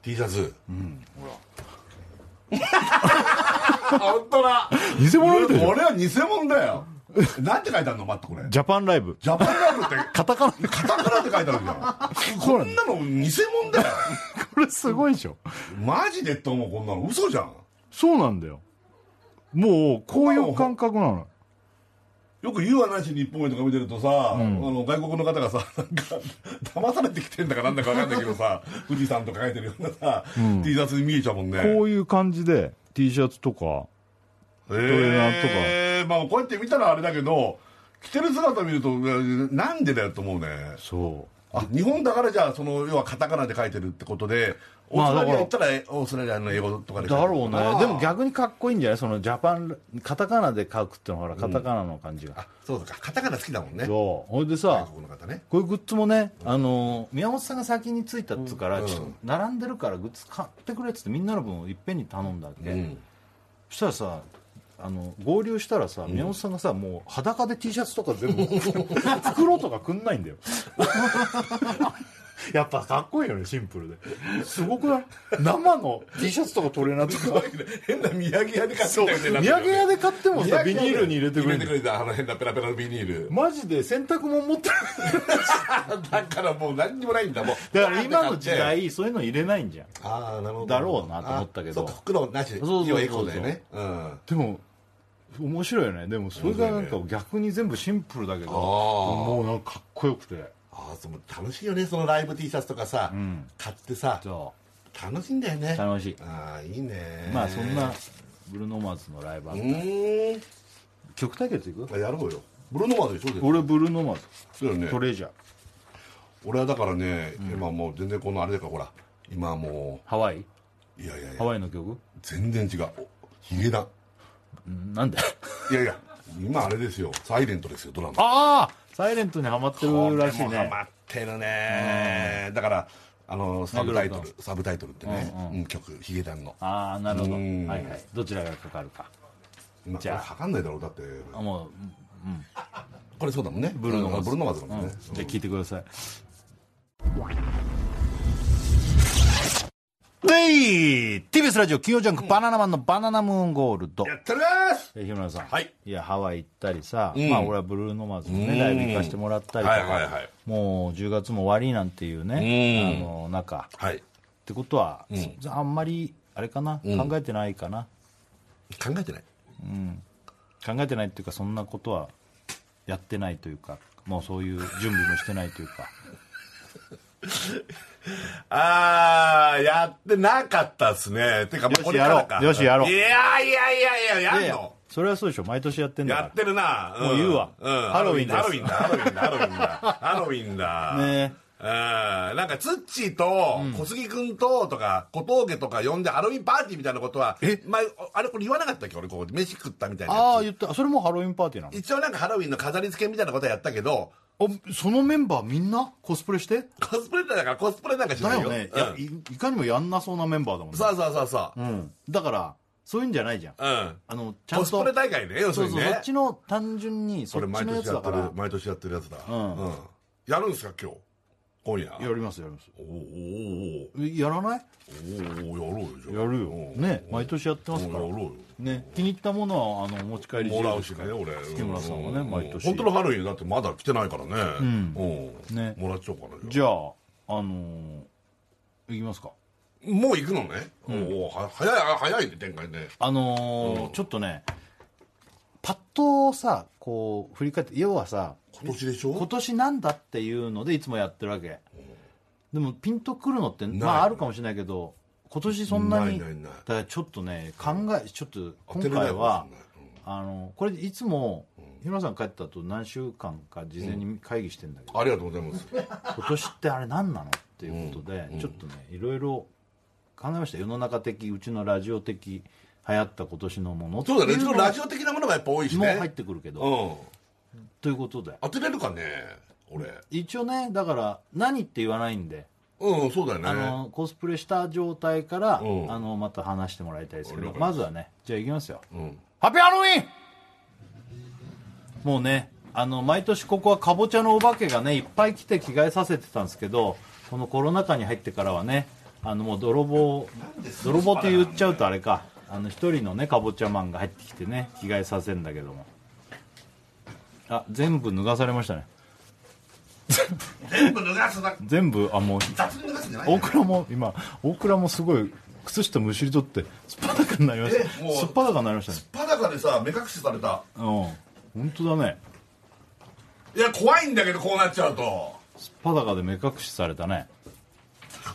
T シャツ。うんほら。(laughs) 本当だ。偽物みたいじゃん。俺は偽物だよ。なんて書いてあるの待ってこれ。ジャパンライブ。ジャパンライブって。(laughs) カタカナで。カタカナって書いてあるじゃん。(laughs) こんなの偽物だよ。これすごいでしょ。マジでって思うこんなの。嘘じゃん。そうなんだよ。もうこういう感覚なのよく言うし日本へとか見てるとさ、あの外国の方がさなんか騙されてきてんだかなんだか分かんないけどさ (laughs) 富士山とか書いてるようなさ、T シャツに見えちゃうもんね。こういう感じで T シャツとかトレーナーとか。えー、まあこうやって見たらあれだけど着てる姿見るとなんでだよと思うね。そう。あ日本だからじゃあその要はカタカナで書いてるってことでオーまあストラリアだ行ったらオーストラリアの英語とかでだろうね。でも逆にかっこいいんじゃない？そのジャパンカタカナで書くってのはほらカタカナの感じが、あそうか。カタカナ好きだもんね。そう。ほいで外さ国の方ね。こういうグッズもね、あの宮本さんが先に着いたっつうから、うん。ちょっと並んでるからグッズ買ってくれっつってみんなの分をいっぺんに頼んだわけ、うん。そしたらさあの合流したらさ、宮本さんがさもう裸で T シャツとか全部 (laughs) 袋とかくんないんだよ (laughs) やっぱかっこいいよねシンプルで。すごくない？生の T シャツとかトレーナーとか。変な土産屋で買ってたみたいになってるよね。土産屋で買ってもさビニールに入れてくれ入れてくるれたあの変なペラペラのビニール。マジで洗濯物持ってる。(laughs) だからもう何にもないんだもう。だから今の時代そういうの入れないんじゃん。ああなるほど。だろうなと思ったけど。あそうか袋なしそうそうそうそう。要はエコだよねうん。でも面白いよね。でもそれがなんか逆に全部シンプルだけどあー。もうなんかかっこよくてああその楽しいよねそのライブ T シャツとかさ、ん。買ってさそ楽しいんだよね。う楽しい。ああいいね。まあそんなブルーノーマーズのライブあうった。ーん。曲対決いく？あやろうよ。ブルーノマーズでしょ俺ブルーノーマーそうよね。ズトレジャー。俺はだからね、今もう全然このあれだからほら今もハワイ？ういやいやいハやワイの曲？全然違う。おヒゲダン。うんなんで？いやいや今あれですよ。サイレントですよドラマ。ああサイレントにハマってるらしいね。これもハマってるね。だからあのサブタイトルサブタイトルってね、うんうんうん。曲ヒゲダンの。ああなるほど。はうん。いはい。どちらがかかるか。今じゃあ。これかかんないだろうだって。あもうこれそうだもんね。ブルーノーマーズブルーノーマーズだもんね、うん。じゃあ聞いてくださいでい TBS ラジオ金曜ジャンクバナナマンのバナナムーンゴールドやってますえ日村さん、はいいやハワイ行ったりさ、うんまあ俺はブルーノマーズのうんねライブ行かしてもらったりとか、はいはいはいもう10月も終わりなんていうね、うんあの中はいってことは、んあんまりあれかな、うん考えてないかな考えてない考えてないっていうかそんなことはやってないというかもうそういう準備もしてないというか (laughs) あー、やってなかったっすね。てか、まあよしこれからか。やろうよしやろういやいやいやいや、やんのそれはそうでしょ毎年やってんだやってるな。んもう言うわうん。ハロウィンですハロウィンだ、ハロウィンだ、ハロウィンだ。ハロウィンだ。(laughs) ねうん。なんか、ツッチーと、小杉くんと、とか、小峠とか呼んで、ハロウィンパーティーみたいなことは、え？前、あれこれ言わなかったっけ？俺、こう、飯食ったみたいなああや言ったそれもハロウィンパーティーなつ。一応なんかハロウィンの飾り付けみたいなことはやったけど、そのメンバーみんな？コスプレして？コスプレだからコスプレなんかしないよ。だよね、うん。いやいいかにもやんなそうなメンバーだもんね。そうそうそうそう。うん、だからそういうんじゃないじゃん。うん。あのちゃんとコスプレ大会ね、要すそうそう、るにね。そっちの単純にそそれ毎っちのや年やってるつだから毎年やってるやつだ。うん。やるんですか今日？今夜やります。やりますおおやらない？おおやろうよじゃあ。やるよ。うん。ね毎年やってますから。おやろうよ。ね気に入ったものはあのお持ち帰り自もらうしね俺。月村さんはねうん。毎年。本当のハロウィンだってまだ来てないからね。うん。ね。もらっちゃおうかなじゃあ。あのー、いきますか。もう行くのね？おおは早い早いね展開ね。あのーうん。ちょっとねパッとさこう振り返って要はさ今年でしょ？今年なんだっていうのでいつもやってるわけ。でもピンとくるのってまああるかもしれないけど今年そんなにだからちょっとね考えちょっと今回はかもしあのこれいつも日村さん帰った後何週間か事前に会議してんだけど、れないありがとうございます。今年ってあれ何なのっていうことで、ちょっとねいろいろ考えました。世の中的うちのラジオ的流行った今年のものそうだね。うちののラジオ的なものがやっぱ多いしね。も入ってくるけど、うんということで。当てれるかね俺。一応ねだから何って言わないんで、うんそうだよね。あのコスプレした状態から、うん。あのまた話してもらいたいですけど。まずはねじゃあいきますよ。うん。ハッピーハロウィン！もうねあの毎年ここはかぼちゃのお化けがねいっぱい来て着替えさせてたんですけどこのコロナ禍に入ってからはねあのもう泥棒泥棒って言っちゃうとあれか。あの一人のねかぼちゃマンが入ってきてね着替えさせるんだけどもあ全部脱がされましたね。全部脱がすな。全部あもう雑に脱がすんじゃない大倉も今大倉もすごい靴下むしり取ってすっぱだかになりました。すっぱだかになりましたね。裸でさ目隠しされた。うん。本当だね。いや怖いんだけどこうなっちゃうと。すっぱだかで目隠しされたね。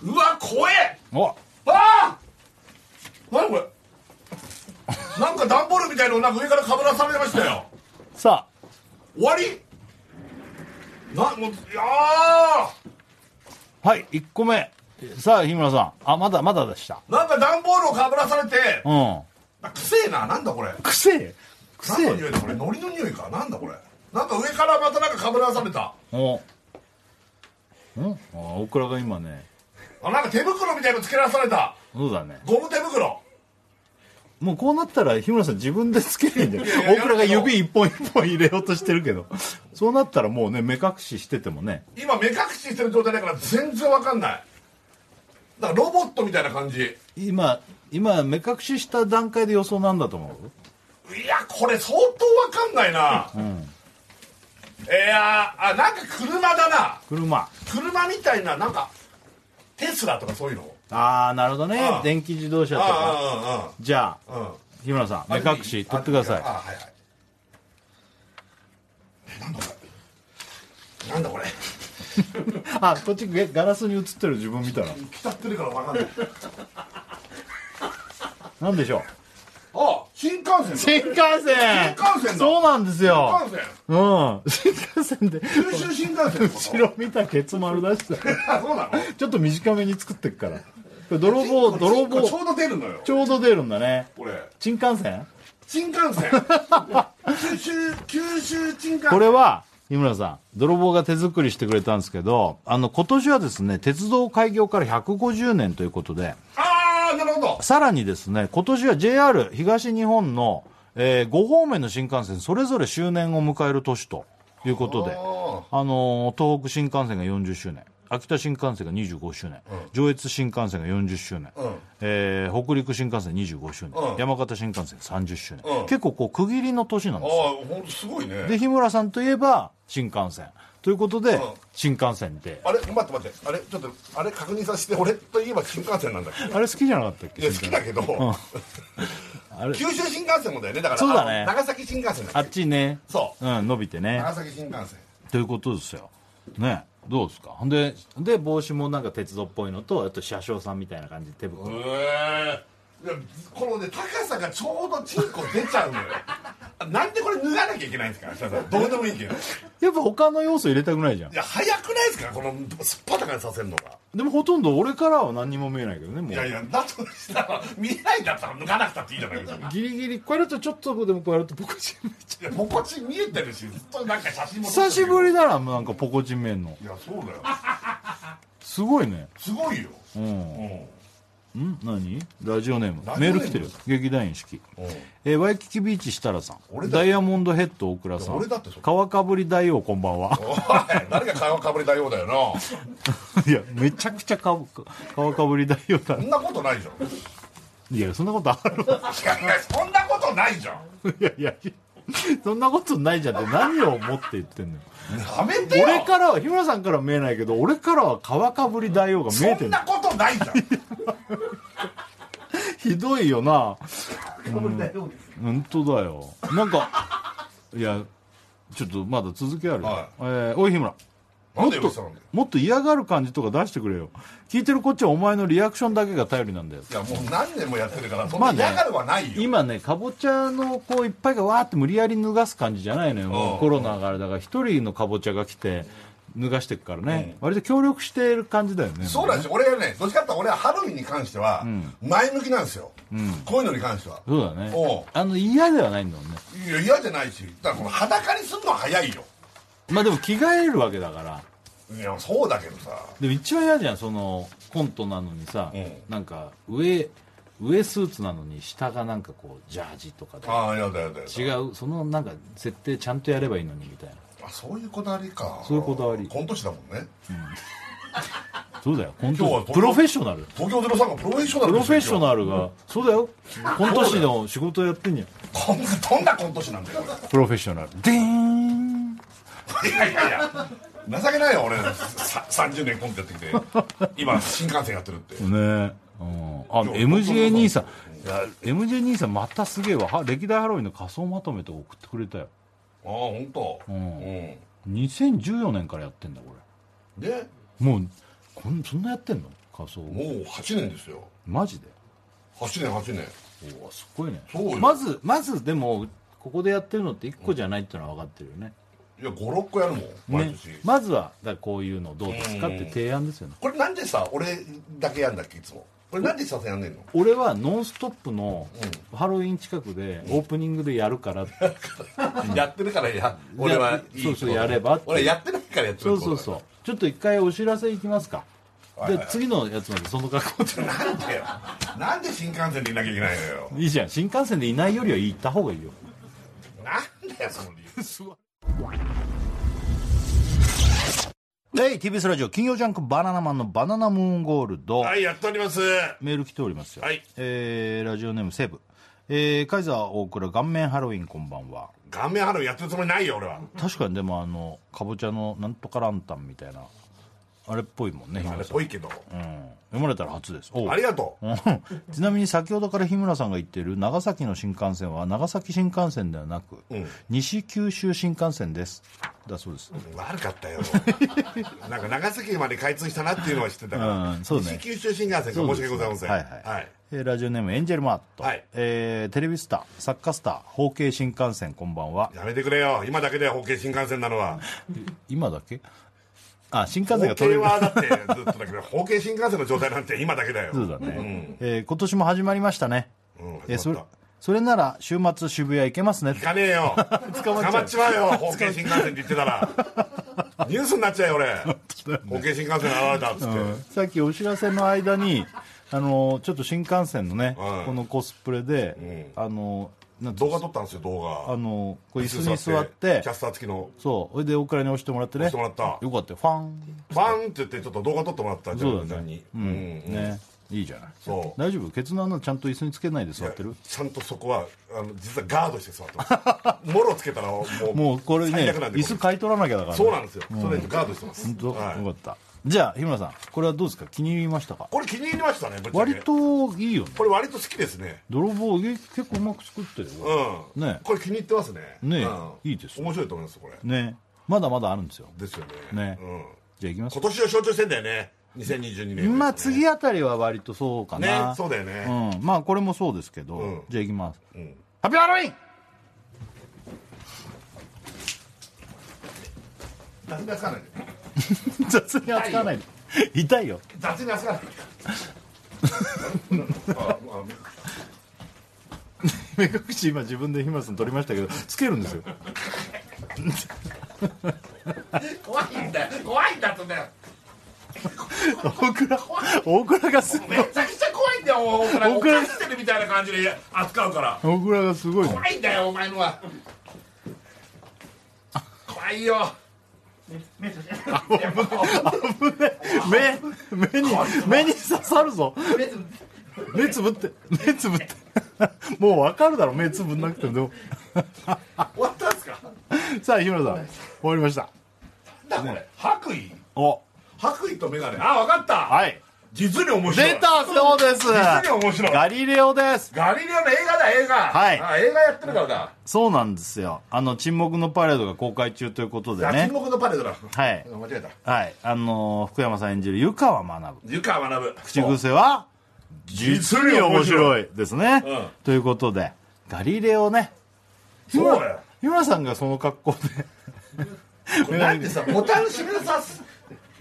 うわ怖え。お。ああ何これ。なんか段ボールみたいのをなんか上からかぶらされましたよ。さあ終わり？なもういやはい1個目。さあ日村さん。あまだまだでした。ーなんか段ボールをかぶらされて。うん。くせえな。なんだこれ。くせえ。くせえ。何の匂いだ？これ海苔の匂いか。なんだこれ。なんか上からまたなんかかぶらされた。お。んあ大倉が今ね。あなんか手袋みたいのつけらされた。そうだね。ゴム手袋もうこうなったら日村さん自分でつけないん大倉が指一本一本入れようとしてるけど。そうなったらもうね目隠ししててもね。今目隠ししてる状態だから全然わかんない。だからロボットみたいな感じ。今今目隠しした段階で予想なんだと思う？いやこれ相当わかんないな、いやあなんか車だな。車。車みたいななんかテスラとかそういうの？ああなるほどね。電気自動車とか。あじゃあ日村さん目隠し取ってください。あはいはい。えなんだこれ。なんだこれ。あこっちガガラスに映ってる自分見たら浸ってるからわかんない。なんでしょう。あ新幹線だ。新幹線。新幹線だ。そうなんですよ。新幹線。うん。新幹線で。九州新幹線後ろ見たケツ丸出した (laughs) あそうなの？ちょっと短めに作ってっから泥棒泥棒。ちょうど出るのよ。ちょうど出るんだね。これ新幹線？新幹線。(laughs) 九州九州新幹線。これは日村さん泥棒が手作りしてくれたんですけどあの今年はですね鉄道開業から150年ということでああなるほど。さらにですね今年は JR 東日本の、え5方面の新幹線それぞれ周年を迎える年ということでああのー東北新幹線が40周年秋田新幹線が25周年、上越新幹線が40周年、うん。えー北陸新幹線25周年、うん。山形新幹線30周年、うん。結構こう区切りの年なんあですよ。ほんとすごいね。で日村さんといえば新幹線。ということで、うん。新幹線で。あれ待って待って。あれちょっとあれ確認させて俺といえば新幹線なんだっけ？あれ好きじゃなかったっけ？いや好きだけど、あれ。九州新幹線もだよね。だからそうだね。長崎新幹線だあっっちね。そう。うん伸びてね。長崎新幹線。ということですよ。ねどうですか？ほんでで帽子もなんか鉄道っぽいのとあと車掌さんみたいな感じで手袋。ええこのね高さがちょうどチンコ出ちゃうのよ。なんでこれ脱がなきゃいけないんですか？設楽さん。どうでもいいけど。いやっぱ他の要素入れたくないじゃん。や早くないですか？このすっぱだかにさせるのが。でもほとんど俺からは何にも見えないけどねもう。いやいやだとしたら見えないんだったら脱がなくたっていいじゃないですか。ギリギリこれだとちょっとでもこうやるとポコチン見えちゃいやポコチン見えてるしずっとなんか写真もう久しぶりななんかポコチン見えんの。いやそうだよ。すごいね。すごいよ。うん。うんん何？ラジオネーム。メール来てる。劇団員式。う。んえーワイキキビーチ設楽さん。ダイヤモンドヘッド大倉さん。俺だっ川かぶり大王こんばんは。おい誰が顔かぶりたようだよな。(laughs) いやめちゃくちゃか川かぶり大王だ。そんなことないじゃん。いいやそんなことある。わやいやそんなことないじゃん。(laughs) いやいや (laughs) そんなことないじゃんって何を思って言ってんのよ。やめてよ。俺からは日村さんからは見えないけど俺からは川かぶり大王が見えてるそんなことないじゃん。(laughs) ひどいよな。本当だよ。なんかいやちょっとまだ続きあるよ、はい。えーおい日村もっともっと嫌がる感じとか出してくれよ。聞いてるこっちはお前のリアクションだけが頼りなんだよ。いやもう何年もやってるからそんまあねな嫌がるはないよ、今ねかぼちゃのこういっぱいがわーって無理やり脱がす感じじゃないのよ。コロナがあれだから一人のかぼちゃが来て脱がしていくからね、割と協力してる感じだよね。そうなんですよ。俺はね。どっちかって俺はハロウィンに関しては前向きなんですよ、こういうのに関しては。そうだね。あの嫌ではないんだもんね。いや嫌じゃないし。だからこの裸にするのは早いよまあでも着替えるわけだから。いやそうだけどさ。でも一番嫌じゃんそのコントなのにさ、うん。なんか上上スーツなのに下がなんかこうジャージとかで。ああやだやだやだ。違う。そのなんか設定ちゃんとやればいいのにみたいな。あそういうこだわりか。そういうこだわり。コント師だもんね。(laughs) そうだよ。コン今日はトプロフェッショナル。東京03がプロフェッショナルプロフェッショルナルが。(laughs) そうだよ。コント師の仕事やってんじゃん。どんなコント師なんだよプロフェッショナル。でーん俺いやいやいや。情けないよ俺。さ30年コントやってきて。今新幹線やってるって。ねうん。あ MJ 兄さん。MJ 兄さんまたすげえわ。は歴代ハロウィンの仮装まとめとか送ってくれたよ。ああ本当。ん。うん。2014年からやってんだこで？れもうこんそんなやってんの？仮装。もう8年ですよ。マジで？8年8年。おおすごいね。まずまずでもここでやってるのって1個じゃないってのは分かってるよね,、いや56個やるもん毎ね年、まずはだこういうのどうですかって提案ですよね。これなんでさ俺だけやんだっけいつも。これなんでさやんねんの？俺は「ノンストップ!」のハロウィン近くでオープニングでやるから、(laughs) やってるからや。俺はいいそうそうやれば俺やってないからやってるそうそうそう。ちょっと一回お知らせいきますか。はいで次のやつまでその格好で。なんでよ。なんで新幹線でいなきゃいけないのよ。いいじゃん。新幹線でいないよりは行った方がいいよ。なんだよその理由 (laughs) はい TBS ラジオ金曜ジャンク「バナナマンのバナナムーンゴールド」はいやっておりますメール来ておりますよ、はいえーラジオネームセブ、えー、カイザー大倉顔面ハロウィンこんばんは顔面ハロウィンやってるつもりないよ俺は確かにでもあのかぼちゃのなんとかランタンみたいなあれっぽいもんね日あれ村さん。っぽいけど。うん、読まれたら初です。おう。ありがとう。うん。(laughs) ちなみに先ほどから日村さんが言っている長崎の新幹線は長崎新幹線ではなく、ん。西九州新幹線です。だそうです。悪かったよ。(laughs) なんか長崎まで開通したなっていうのは知ってたから、うんそうね。西九州新幹線が申し訳ございません。はいはい、はい。えーラジオネームエンジェルマート、はい。えーテレビスターサッカースター包茎新幹線こんばんは。やめてくれよ。今だけで包茎新幹線なのは。(laughs) 今だけ？あ新幹線が取れる。はだってずっとだけど包茎新幹線の状態なんて今だけだよ。そうだね、えー今年も始まりましたね、うんえーそれそれなら週末渋谷行けますね。行かねえよ。(laughs) 捕まっちまうよ (laughs) 包茎新幹線って言ってたら。ニュースになっちゃうよ俺。(laughs) 包茎新幹線現れたっつって、うん。さっきお知らせの間にあのちょっと新幹線のね、はいこのコスプレで、あのなんつう動画撮ったんですよ動画。あのこう椅子に座って。キャスター付きの。そう。それで大倉に押してもらってね。押してもらった。よかったよ。ファン。ファンって言ってちょっと動画撮ってもらったジャそうだね。ルジャンにうん、ね。いいじゃない。そう。大丈夫？ケツの穴ちゃんと椅子につけないで座ってる？ちゃんとそこはあの実はガードして座ってます。(laughs) もろつけたらもうもうこれね椅子買い取らなきゃだから、ね、そうなんですよ、それでガードしてます。本当、はい。よかったじゃあ日村さんこれはどうですか？気に入りましたか？これ気に入りましたね割といいよね。これ割と好きですね。泥棒え結構うまく作ってるうん、ね。これ気に入ってますね。ねうん。いいです面白いと思いますこれ。れね。まだまだあるんですよ。ですよね。ね。うん、じゃあいきます。今年を象徴してんだよね2022年まあ次あたりは割とそうかな。ねそうだよね。うん、まあこれもそうですけど、うん。じゃあいきます、ん。ハッピーハロウィン！雑に扱わないで (laughs) 雑に扱わないで。痛いよ。雑に扱わない。目隠し今自分で日村さん取りましたけどつけるんですよ。怖いんだよ。怖いんだってんだよ大倉大倉がすごい。めちゃくちゃ怖いんだよ。大倉大倉してるみたいな感じで扱うから。大倉がすごい。ね怖いんだよお前のは。怖いよ目目目に目に刺さるぞ。目つぶって目つぶって。もう分かるだろ目つぶんなくても。でも終わったんすか？さあ日村さん終わりました。なんだこれ白衣？お。白衣と眼鏡。あ分かった。はい実に面白い。出たそうです。実に面白い。ガリレオです。ガリレオの映画だ映画。はい。あ映画やってるからだ。そうなんですよ。あの沈黙のパレードが公開中ということでね。あ沈黙のパレードだ。はい。間違えた。はい。あのー福山さん演じる湯川学。湯川学。口癖は実に面白い。ですね、うん。ということでガリレオね。そうだよ。日村さんがその格好で。これなんでさボタン閉めるさ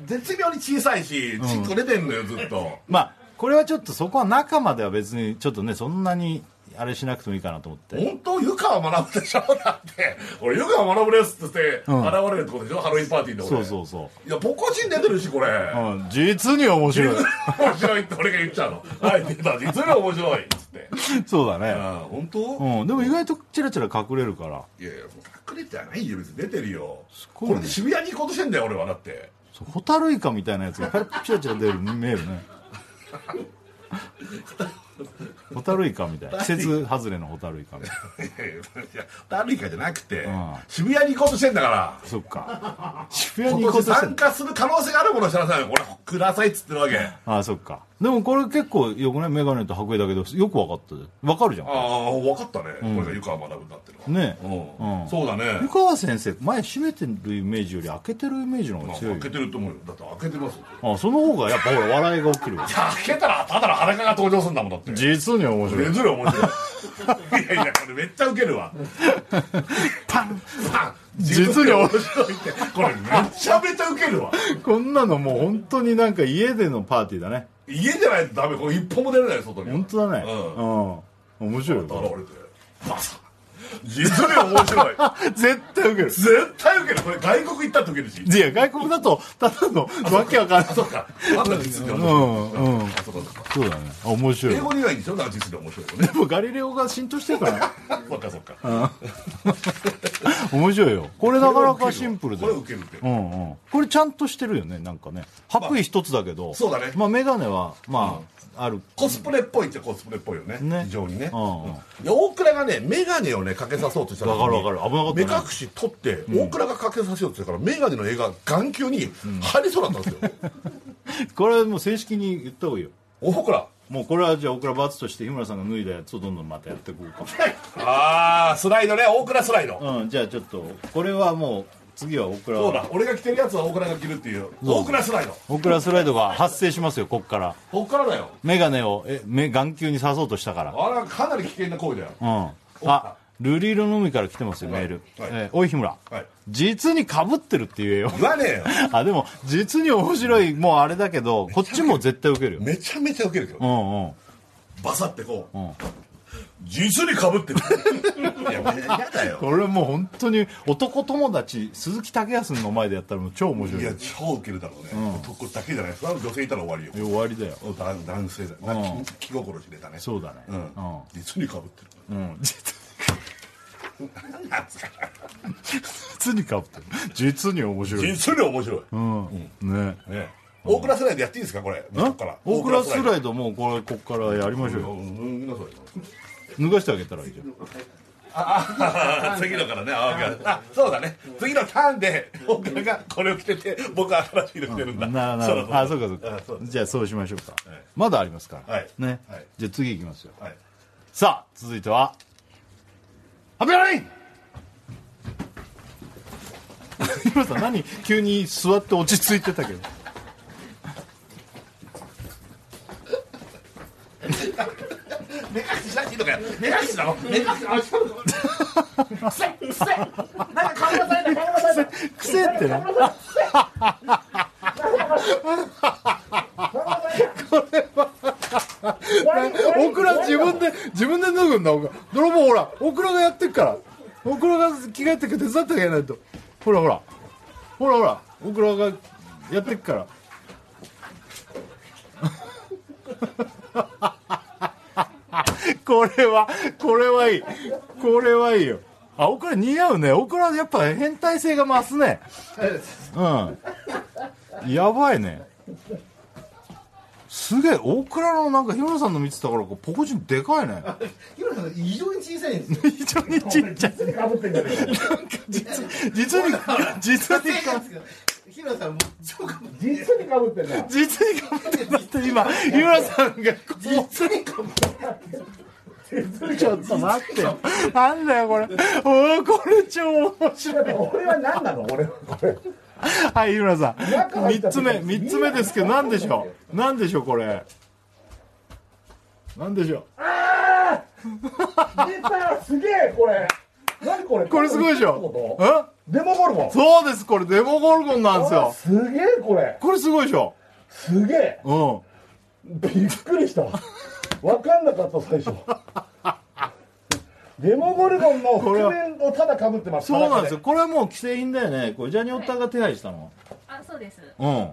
絶妙に小さいしチンコ出てんのよずっと。(laughs) まあこれはちょっとそこは中までは別にちょっとねそんなにあれしなくてもいいかなと思って。本当？湯川学でしょ？だって。俺湯川学ですってん。現れるってことでしょ？ハロウィンパーティーで。俺そうそうそいやポコチン出てるしこれ。う、うん、実に面白い。面白いって俺が言っちゃうの。はい出た実に面白いっつって。そうだね。本当？うん。でも意外とチラチラ隠れるから。いやいや隠れてはないよ。別に出てるよ。ごいね。これで渋谷に行こうとしてんだよ俺はだってホタルイカみたいなやつがチラチラ出る見えるねホタルイカみたいな季節外れのホタルイカみたいないやいやダルイカじゃなくて、うん渋谷に行こうとしてんだからそっか渋谷に行こうとしてん年参加する可能性があるものを知らさないこれくださいっつってるわけああそっかでもこれ結構よくね眼鏡と白衣だけどよく分かったで。分かるじゃん。あ分かったね、これが湯川学になってるわね。うん。うん。そうだね。湯川先生前閉めてるイメージより開けてるイメージの方まあが強いよ。開けてると思うよ。だって開けてますよ。あその方がやっぱほら笑いが起きるわいや開けたらただの裸が登場するんだもんだって。実に面白い。珍しい面白い。いやいやこれめっちゃウケるわ。パン。パン。実に面白い。って。これめちゃめちゃウケるわ。こんなのもう本当になんか家でのパーティーだね家じゃないとダメこれ一歩も出れないよ外に本当だね。ううん。面白いよ。現れて。バサッ実に面白い絶対ウケる絶対ウケるこれ外国行ったってウケるしいや外国だとただのわけわかんないあそっかなんだ実に面う白いんうんそうだね面白い英語で言えばいいでしょだから実に面白いよねでもガリレオが浸透してるからそっかそっか面白いよこれなかなかシンプルでこれウケるってうんうんこれちゃんとしてるよねなんかね白衣一つだけど、そうだねまあ眼鏡はまあ、あるコスプレっぽいっちゃコスプレっぽいよねね非常にね大倉がね眼鏡をねかけさそうとした時にわかるわかる。危なかったね。目隠し取って大倉がかけさせようとしたから眼鏡の絵が眼球に入りそうだったんですよ。(laughs) これもう正式に言った方がいいよ大倉もうこれはじゃあ大倉罰として日村さんが脱いだやつをどんどんまたやっていこうか。ああスライドね。大倉スライド。うんじゃあちょっとこれはもう次は大倉そうだ。俺が着てるやつは大倉が着るっていう。大倉スライド。大倉スライドが発生しますよこっから。こっからだよ。眼鏡をえ目眼球に刺そうとしたから。あれはかなり危険な行為だよ。うん。あルリ色の海から来てますよメール、はい。えーおい日村、はい。実にかぶってるって言えよ。言わねえよ。(laughs) あでも実に面白いもうあれだけどこっちも絶対受けるよ。めちゃめちゃウケるけど。うんうん。バサってこう。うん。実にかぶってる。(laughs) いややだよ。これもう本当に男友達鈴木武康の前でやったらもう超面白いいやよ超ウケるだろうね、男だけじゃない。女性いたら終わりよ。終わりだよ。男男性だ。なうん。気気心知れたね。そうだね。うん、実にかぶってる。うん、うん、実実にかぶってる。実に面白い。実に面白い、うん。ね。ね。大倉スライドやっていいですかこれ。大倉スイライドもうこれこっからやりましょうよ。うん。脱がしてあげたらいいじゃん。あ次のからねあわかるあそうだね次のターンで大倉がこれを着てて僕は新しいの着てるん。だななるほどあそうかそうかあそうじゃあそうしましょうか、はいまだありますから、はいね、はいじゃあ次いきますよはいさあ続いてはハピライン今さん何？急に座って落ち着いてたけど。(laughs) 目隠ししなくていいのかよ目隠しだろ？目隠し。くせくせなんか顔がされた顔がされた。(laughs) 癖ってね (laughs) オクラ自分で自分で脱ぐんだオクラ泥棒ほらオクラがやってっから。オクラが着替えてく手伝ってあげないと。ほらほら。ほらほら。オクラがやってっから。(laughs) これはこれはいい。これはいいよ。あオクラ似合うね。オクラやっぱ変態性が増すね。うん。やばいねすげえ大倉のなんか日村さんの見てたからこうポコチンでかいね。(laughs) ヒロさん異常に小さいんですよ。(laughs) 非常にちっちゃいかぶってんじゃねえか実実に実にかヒロさん実にかぶってんな実にかぶってだって今日村さんがこ実にかぶってうちょっと待ってよ。なんだよこれ。おおこれ超面白い。俺は何なの？俺はこれ (laughs) はい日村さん。中入った三つ目三つ目ですけど何でしょう？何でしょうこれ？何でしょ出たすげえこれ。何これ？うこれすごいでしょ？うんデモゴルゴン。そうですこれデモゴルゴンなんですよ。すげえこれ。これすごいでしょ？すげえ。うん。びっくりした。分かんなかった最初デモゴルゴンの覆面をただかぶってますそうなんですよ。これはもう既製品だよね。これジャニオッタが手配したの。あ、そうです。うん。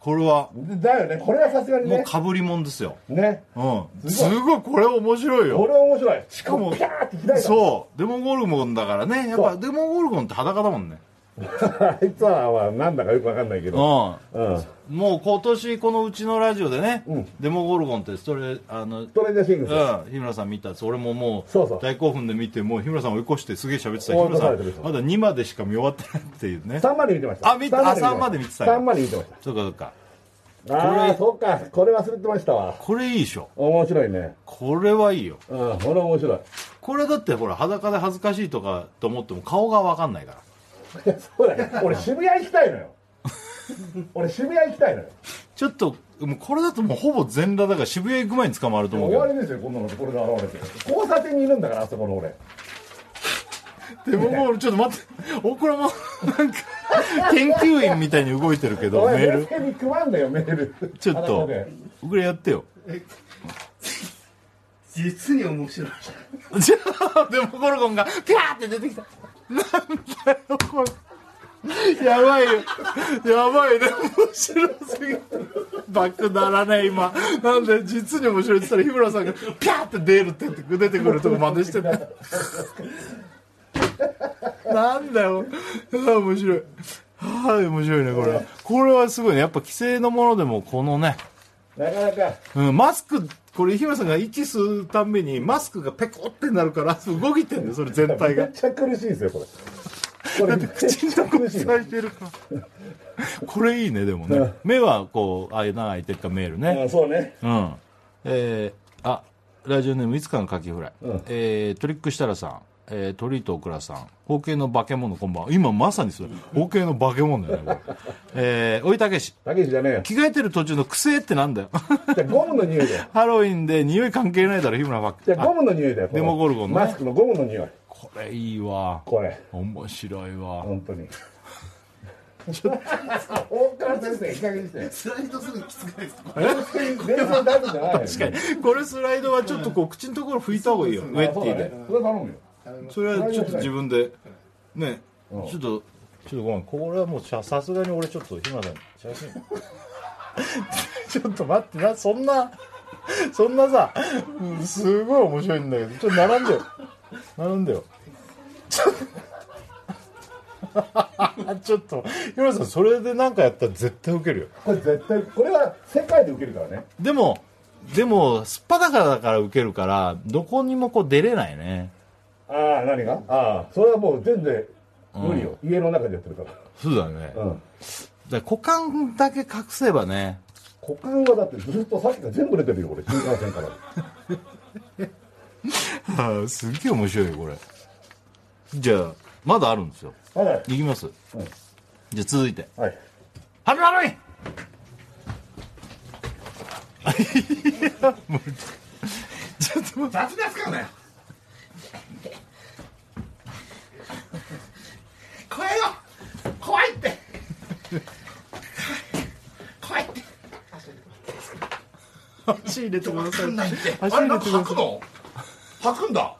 これは。だよね。これはさすがにもうねかぶりもんですよ。ね。うん。すごい。これ面白いこよれは面白い。しかももピャーって開いたそう。デモゴルゴンだからね。やっぱデモゴルゴンって裸だもんね (laughs) あいつはまあなんだかよく分かんないけうどん。うん。もう今年このうちのラジオでね、うん。デモゴルゴンってそれあのトレンジャーシングス。うん、日村さん見たやつ俺ももうそうそう。大興奮で見てもう日村さん追い越してすげえ喋ってた。日追い村さん越されてるまだ2までしか見終わってないっていうね。3まで見てました。あ見た？あ3まで見てたよ3まで見てましそうかそうか。たああそうか。これ忘れてましたわ。これいいでしょ。面白いね。これはいいよ。うんこれ面白い。これだってほら裸で恥ずかしいとかと思っても顔が分かんないからそうだね俺渋谷行きたいのよ。俺渋谷行きたいのよ。ちょっともうこれだともうほぼ全裸だから渋谷行く前に捕まると思うけど。終わりですよこんなのこれが現れて。交差点にいるんだからあそこの俺でももうちょっと待って。大倉もなんか研究員みたいに動いてるけどメール。俺手に食わんだよメール。ちょっと裸で小倉やってよ。実に面白い。(laughs) じゃあでもゴルゴンがピャーって出てきたなんだよこれ。やばいよ。やばいね。面白すぎる。バックならね今。なんで実に面白いって言ったら日村さんがピャーって出るって出てくるとこ真似してたなんだよ。面白い。はい面白いねこれ。はこれはすごいね。やっぱ既成のものでもこのねなかなか。うん、マスクこれ日村さんが息吸うたんびにマスクがペコってなるから動いてんだよそれ全体が。めっちゃ苦しいですよこれ。これ口のとこ苦しい塞いでるから。これいいねでもね。目はこう穴開いてるからメールねうんそうね。うん。えー、あラジオネームいつかのカキフライ、うん。えートリック設楽さんえー、トリートオクラさん。包茎の化け物こんばんは。今まさにそれ。包茎の化け物だよねこれ。えー、おいたけし。たけしじゃねえよ。着替えてる途中の癖ってなんだよ。じゃあゴムの匂いだよ。(laughs) ハロウィンで匂い関係ないだろ日村ファック。じゃあゴムの匂いだよデモゴルゴンね。マスクのゴムの匂い。これいいわ。これ。面白いわ。本当に。大川先生いい加減にして。スライドするのきつくないですか？確かに。これスライドはちょっとこう口のところ拭いた方がいいよ。ウェッティで。それ頼むよそれはちょっと自分で。ね。うん。ちょっと。ちょっとごめんこれはもうささすがに俺ちょっと日村さん写真 (laughs) ちょっと待ってなそんなそんなさうんすごい面白いんだけどちょっと並んでよ。並んでよ。ちょっと (laughs) ちょっと日村さんそれで何かやったら絶対ウケるよ。これ絶対これは世界で受けるからね。でもでもすっぱだからだからウケるからどこにもこう出れないねああ何が？ああそれはもう全然無理よ、家の中でやってるから。そうだね、うん。だから股間だけ隠せばね。股間はだってずっとさっきから全部出てるよこれ新幹線から。(laughs) ああすっげえ面白いよこれ。じゃあまだあるんですよ。はいい。きます、うん。じゃあ続いて。はい。ハロハロインちょっと。待雑な使うなよ怖いよ。怖いって。怖いって。って足入れてください。ないって。足あれなんか入れてくださいの？吐くんだ。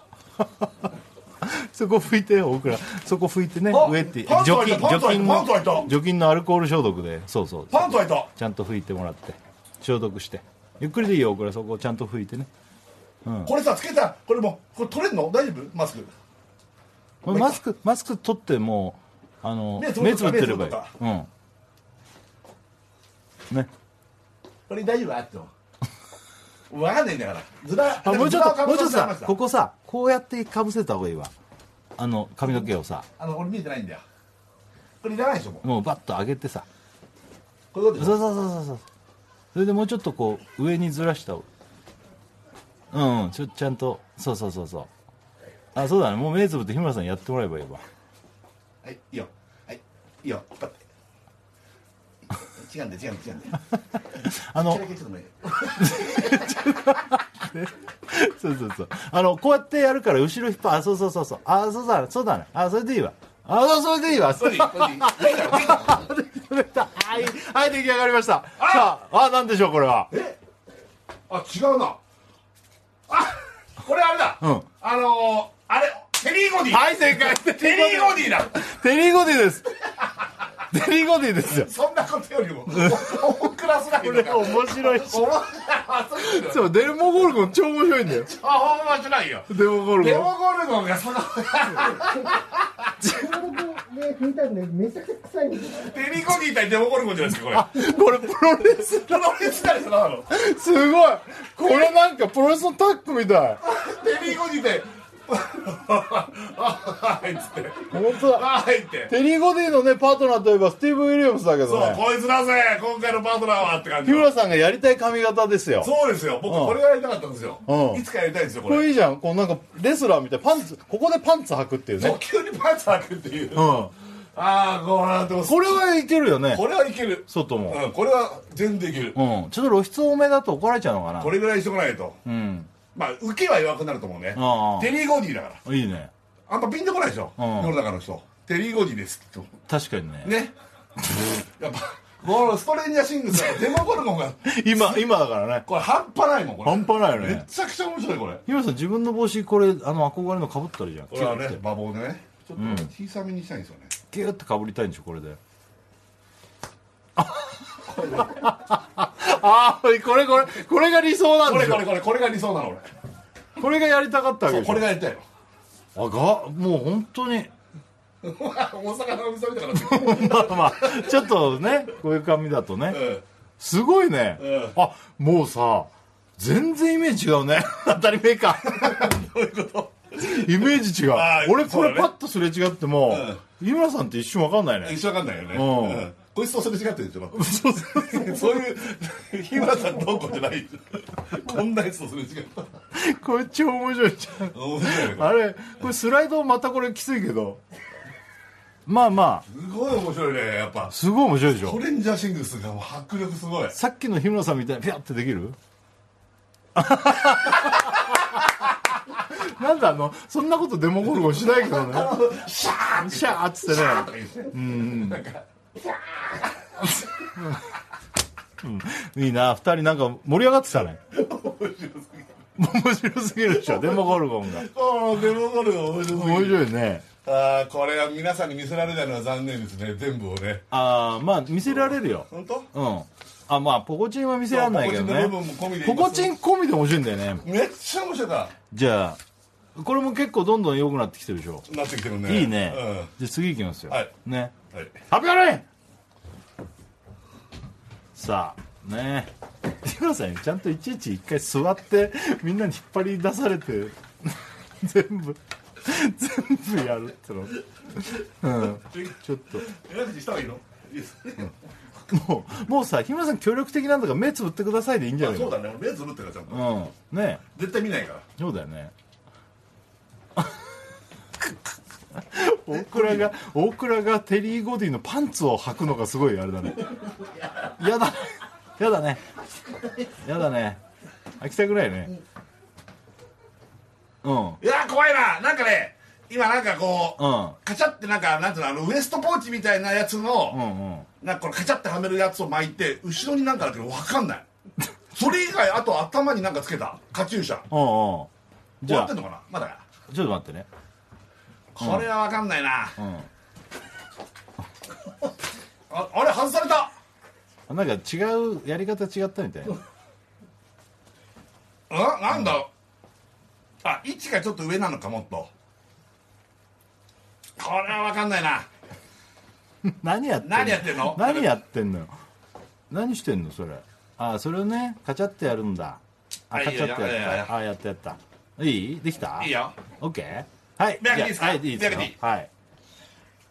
そこ拭いて僕ら。そこ拭いてねあ上って。パンツ除いたパンツ開いた除菌のパンツ開いた。除菌のアルコール消毒で。そうそうパンツ開いた？ちゃんと拭いてもらって。消毒して。ゆっくりでいいよ僕らそこちゃんと拭いてね。これさつけたこれもこれ取れんの？大丈夫？マスク。これマスクマスク取ってもあの目つぶってればいい。うん。ね。これ大丈夫あって。も分かんないんだから。ずらあもうちょっともうちょっとさこここさこうやってかぶせた方がいいわ。あの髪の毛をさ。あの俺見えてないんだよ。これいらないでしょもう。もうバッと上げてさ。こういう。ことそうそうそうそう。それでもうちょっとこう上にずらしたうんうんちょちゃんと。そうそうそうそう。あそうだね。もう目つぶって日村さんやってもらえばいいわはいいいよ。はいいいよ。引っ張って。違うんだよ違うんだよ違うんだよ。あの (laughs) そうそうそう。あのこうやってやるから後ろ引っ張あそうそうそうそう。あそうだねそうだね。あそれでいいわ。あそうそれでいいわ。これでいいはい、はい、出来上がりました。さああなんでしょうこれは。え？あ違うな。あこれあれだ、うん。あのー、あれテリーゴディ。はい正解。テリーゴディだ。テリーゴディです。テリーゴディですよ。そんなことよりも大クラスだけこれ面白いし面白いあそうデルモゴルゴン超面白いんだよあ面白いよデモゴルゴンデモゴルゴンがそのね、拭いたらね、めちゃくちゃ臭いんですよ。テリーゴディ対デモゴルゴンじゃないですかこれこれプロレスプロレスだよそののすごいこれなんかプロレスのタッグみたいテリーゴディ対はいっつって本当だ。はいって。テリー・ゴディのねパートナーといえばスティーブ・ウィリアムスだけそうどねこいつだぜ今回のパートナーはって感じ日村さんがやりたい髪型ですよ。そうですよ。僕うん。これがやりたかったんですよ。うん。いつかやりたいんですよこれ。これいいじゃんこうなんかレスラーみたいパンツここでパンツ履くっていうそうね急にパンツ履くっていう。うん。ああこうなってますこれはいけるよね。これはいける。外も。うん。これは全然いけるうん。ちょっと露出多めだと怒られちゃうのかな。これぐらいしとかないと。うんまあ受けは弱くなると思うね。ああテリー・ゴディだから。いいね。あんまピンとこないでしょ？うん。世の中の人テリー・ゴディですって。確かにね。ね。やっぱこのストレンジャーシングスのデモゴルゴンが。(laughs) 今今だからね。これ半端ないもんこれ。半端ないよめねちゃくちゃ面白いこれ。日村さん自分の帽子これあの憧れのかぶったらいいじゃん。これはねッて。馬房でね。ちょっと小さめにしたいんですよね。キュッてかぶりたいんでしょこれで (laughs) ああこれこれこれが理想なんこれこれこれこれが理想なの俺。これがやりたかったわけそうでしょ。これがやりたいの。あがもう本当に。(laughs) 大阪の店みたいになってる。(laughs) まあまあちょっとねこういう髪だとね。うん。すごいね、うん。あもうさ全然イメージ違うね。(laughs) 当たり前か。どういうこと？イメージ違う。あー俺こそうだね。れパッとすれ違っても、井村さんって一瞬わかんないね。一緒わかんないよね。うんうんこいつとすれ違ってるでしょそうそういう日村さんどうこうじゃない。こんなやつとすれ違ったこれ超面白いじゃん。面白いねこれ。あれこれスライドまたこれきついけど。まあまあ。すごい面白いねやっぱ。すごい面白いでしょ。トレンジャーシングスがもう迫力すごい。さっきの日村さんみたいにピャってできる？(laughs) なんだあのそんなことデモゴルゴンしないけどね。シャーシャーっつってね。とか言ってうん。いいな二人なんか盛り上がってたね。面白すぎる。でしょ。デモゴルゴンが。このデモゴルゴン面白すぎる。面白いね。ああこれは皆さんに見せられないのは残念ですね全部をね。ああまあ見せられるよ。本当？うん。あまあポコチンは見せられないけどね。ポコチン込みでポコチン込みで面白いんだよね。めっちゃ面白い。からじゃあこれも結構どんどん良くなってきてるでしょ。なってきてるね。いいね、じゃあ次いきますよ、はい。ね発表ねさあね日村さんちゃんといちいち一回座ってみんなに引っ張り出されて (laughs) 全部全部やるっての。うん。ちょっと。え口した方がいいの？いいですもうもうさ日村さん協力的なんだから目つぶってくださいでいいんじゃないの？あそうだね。俺目つぶってるからちゃんと。うん。ね。絶対見ないから。そうだよね大倉が大倉がテリー・ゴディのパンツを履くのがすごいあれだね。やだやだね。やだね。履きたくないね。うん。うんいや怖いな。なんかね今なんかこうカチャってなんかなんていうのあのウエストポーチみたいなやつの、うんうん。なんかこれカチャってはめるやつを巻いて後ろになんかだけど分かんない。それ以外あと頭になんかつけた。カチューシャ。うんうん。じゃあ。終わってんのかな？まだ。かちょっと待ってねこれは分かんないな、うん。ああれ外された。あなんか違うやり方違ったみたいあなんだ。あ位置がちょっと上なのかもっと。これは分かんないな。何やってんの？何やってんの？何やってんの？よ何してんのそれ？あそれをねカチャってやるんだ。あはいカチャってやった。あやったやった。いい？できた？いいよ。オッケーはい。目開けていいですか？はいいいですよ。目開けていいはい。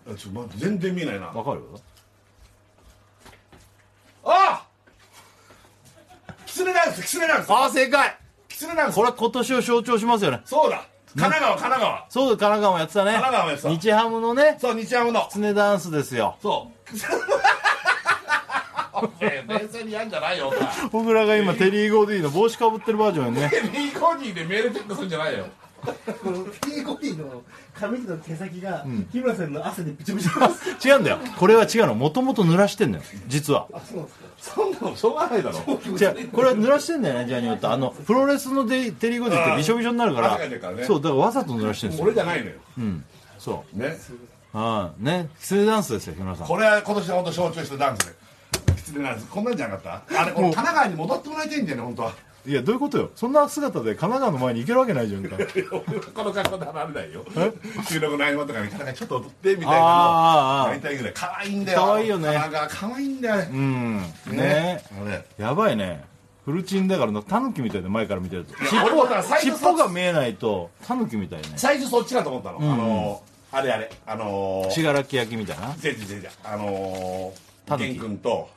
あちょっと待って全然見えないな。わかるあキツネダンスキツネダンス。あ正解。キツネダンス。これ今年を象徴しますよね。そうだ。神奈川神奈川。そうだ神奈川もやってたね。神奈川もやってた。日ハムのね。そう日ハムの。キツネダンスですよ。そう。お前冷静にやんじゃないよお前。僕らが今テリー・ゴディの帽子かぶってるバージョンね。リーコニーでメールチェックするんじゃないよこのピーコピーの髪の毛先が日村さんの汗でびちょびちょです違うんだよ。これは違うの。もともと濡らしてんのよ実は。あそうなんですか。そんなの。しょうがないだろ。じゃあこれは濡らしてんだよねジャニオットあのプロレスのデテリー・ゴディってびしょびしょになるから。そうだからわざと濡らしてるんですよ。俺じゃないのよ。うん。そう。ね。ああね。キツネダンスですよ日村さん。これは今年の本当象徴したダンス。でキツネダンスこんなんじゃなかった？あれこれ神奈川に戻ってもらいたいんだよね本当はいやどういうことよ？そんな姿で神奈川の前に行けるわけないじゃんか。この格好で離れないよ。収録の合間とかにちょっと踊ってみたいなのやりたいぐらい可愛いんだよ。可愛いよね。神奈川可愛いんだよ。あれうん。ね。あれやばいね。フルチンだからなタヌキみたいで前から見てると。や尻尾初尻尾が見えないとタヌキみたいね最初そっちかと思ったの、ん。あのーあれあれ。あのー信楽焼きみたいな。違う違う違う。あのータヌキ。源君と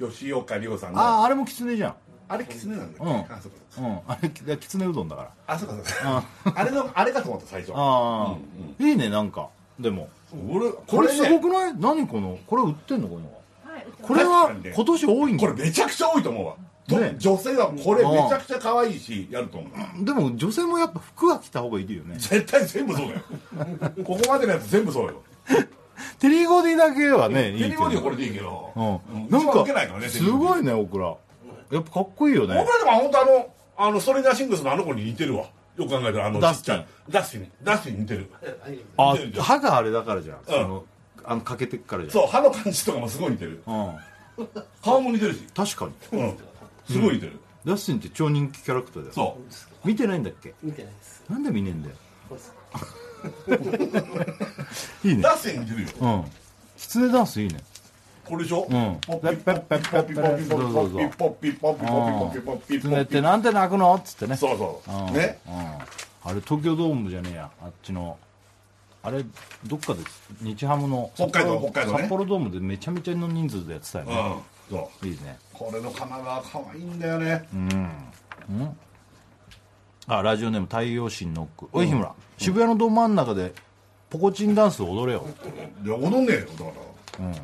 うん。吉岡里帆さんの。あああれもキツネじゃんあれキツネなんだっけ、うん。あそうかうん。あれきつねうどんだから。あそうかそうかあれのあれかと思った最初ああ、いいねなんか。でも。俺これすごねくない？何このこれ売ってんのこのはい、これは今年多いんこだれめちゃくちゃ多いと思うわ、とね。女性はこれめちゃくちゃ可愛いしやると思う。でも女性もやっぱ服は着た方がいいよね。絶対全部そうだよ。(laughs) ここまでのやつ全部そうよ。(laughs) テリーゴディだけはねいいテけど。リーボディはこれでいいけど、うん、うなん。か一番受けないからねすごいねオクラやっぱかっこいいよね。僕らでも本当あのあのストレンジャーシングスのあの子に似てるわ。よく考えたらあのダスティン。ちゃい。ダスティン。ダスティンに似てるあ歯があれだからじゃん、そのあのかけてっからじゃん。そう歯の感じとかもすごい似てる。うん、顔も似てるし。確かに。うん。すごい似てる、ダスティンって超人気キャラクターだよ。そう。見てないんだっけ？見てないです。なんで見ねえんだよ。(laughs) いいね。ダン似てるよ。うん。キツネダンスいいねこれでしょ、うん。ポッピポッピポッピポッピポッピポッピポッピポッピポッピポッピポッピキツネってなんで泣くのっつってねそうそううんねうんあれ東京ドームじゃねえやあっちのあれどっかで日ハムの北海道札幌北海道ね札幌ドームでめちゃめちゃの人数でやってたようんね、そういいねこれの神奈川可愛いんだよねあラジオネーム太陽神ノックおい日村、渋谷のど真ん中でポコチンダンス踊れよいや踊んねえよだから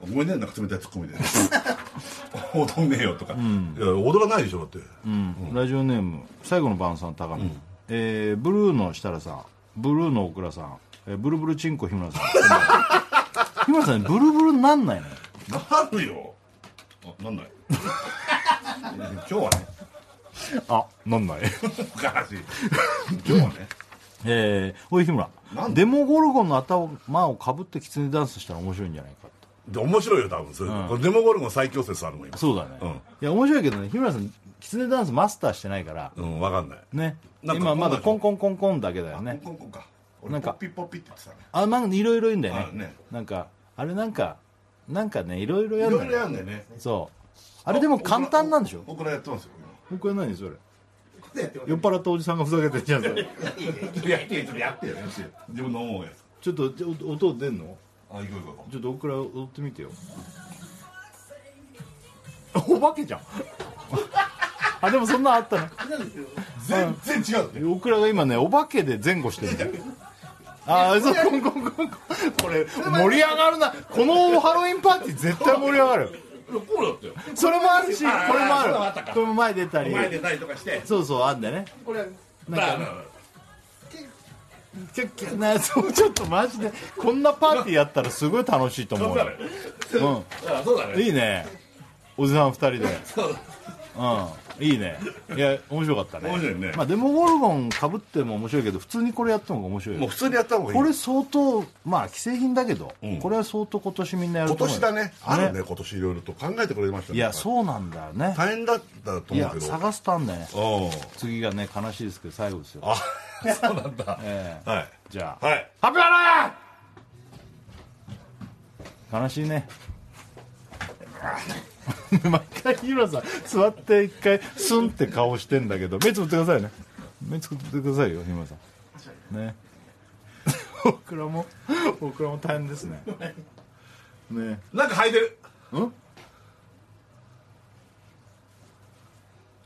ごめんねなんか冷たいツッコミで。(laughs) 踊んねえよとか、いや踊らないでしょだって、ラジオネーム最後の晩さん高野、えーブルーの設楽さん。ブルーの大倉さん、えーブルブルチンコ日村さん。(laughs) 日村さんブルブルになんないの？なるよ。あなんない。(laughs) 今日はね。あなんない。おかしい。今日はね。えー、おい日村。なんでデモゴルゴンの頭をかぶってキツネダンスしたら面白いんじゃないかとで面白いよ多分それ、これデモゴルゴン最強説あるもん今。そうだね、うん。いや面白いけどね日村さんキツネダンスマスターしてないから。うん分かんない。ね。なんか今まだコンコンコンコンだけだよね。コンコンコンか。俺なんかポッピポッピって言ってたね。あまあいろいろいるんだよね。ね。なんかあれなんかなんかねいろいろやいろいろるんだよやるんだよね。そう。あれでも簡単なんでしょ？僕らやってますよ僕は何それ？酔っ払ったおじさんがふざけてるじゃん。それやってやってよやってよ自分の思うやつちょっと音出んのあ行こう行こうちょっと僕ら踊ってみてよ。(laughs) お化けじゃん。(laughs) あでもそんなんあったねな全然違うって。僕らが今ねお化けで前後してるんだよ。ああそうコンコンコンコンこれ盛り上がるな。このハロウィンパーティー絶対盛り上がる。こうだったよ。それもあるしこれもある。これも前出たり。前出たりとかして。そうそうあんだよね。これはなんかキャッキャなそうちょっとマジでこんなパーティーやったらすごい楽しいと思うよあそうだねいいねおじさん二人でそうだうんいいね。いや面白かったね。面白いね。まあデモゴルゴンかぶっても面白いけど普通にこれやった方が面白いよもう普通にやった方がいい。これ相当まあ既製品だけど、うん。これは相当今年みんなやる今と思うよ。年だね。あるね今年いろいろと考えてくれましたねいやそうなんだよね。大変だったとい思うけど。や探すとあんね。うん。次がね悲しいですけど最後ですよ。あ (laughs) そうなんだ。ええ。はい。じゃあ、はい。発表だ悲しいね (laughs) 毎回日村さん座って一回スンって顔してんだけど目つぶってくださいね。目つぶってくださいよ日村さん。ね。(laughs) 僕らも僕らも大変ですね。ね。なんか履いてる。うん？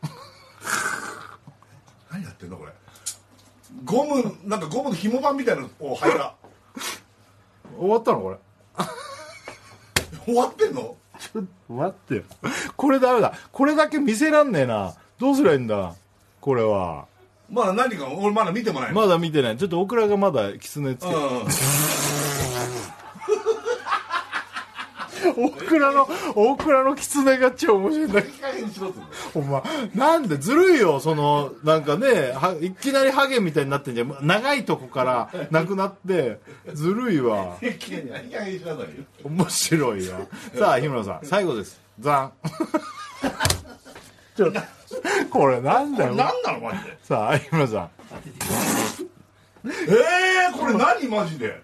(laughs) 何やってんのこれ。ゴムなんかゴムの紐板みたいなのを履いた。終わったのこれ。終わってんの？ちょっと待ってよ。これダメだ。これだけ見せらんねえな。どうすりゃいいんだ？これは。まだ何か俺まだ見てもないの？まだ見てない。ちょっとオクラがまだキツネつけ。うんオクラのオクラのキツネが超面白いんだお前なんでずるいよそのなんかねはいきなりハゲみたいになってんじゃん。長いとこからなくなってずるいわ。面白いわ。さあ日村さん最後です。ザン。ちょこれなんだよ。何なのマジで？さあ日村さええー、これ何マジで？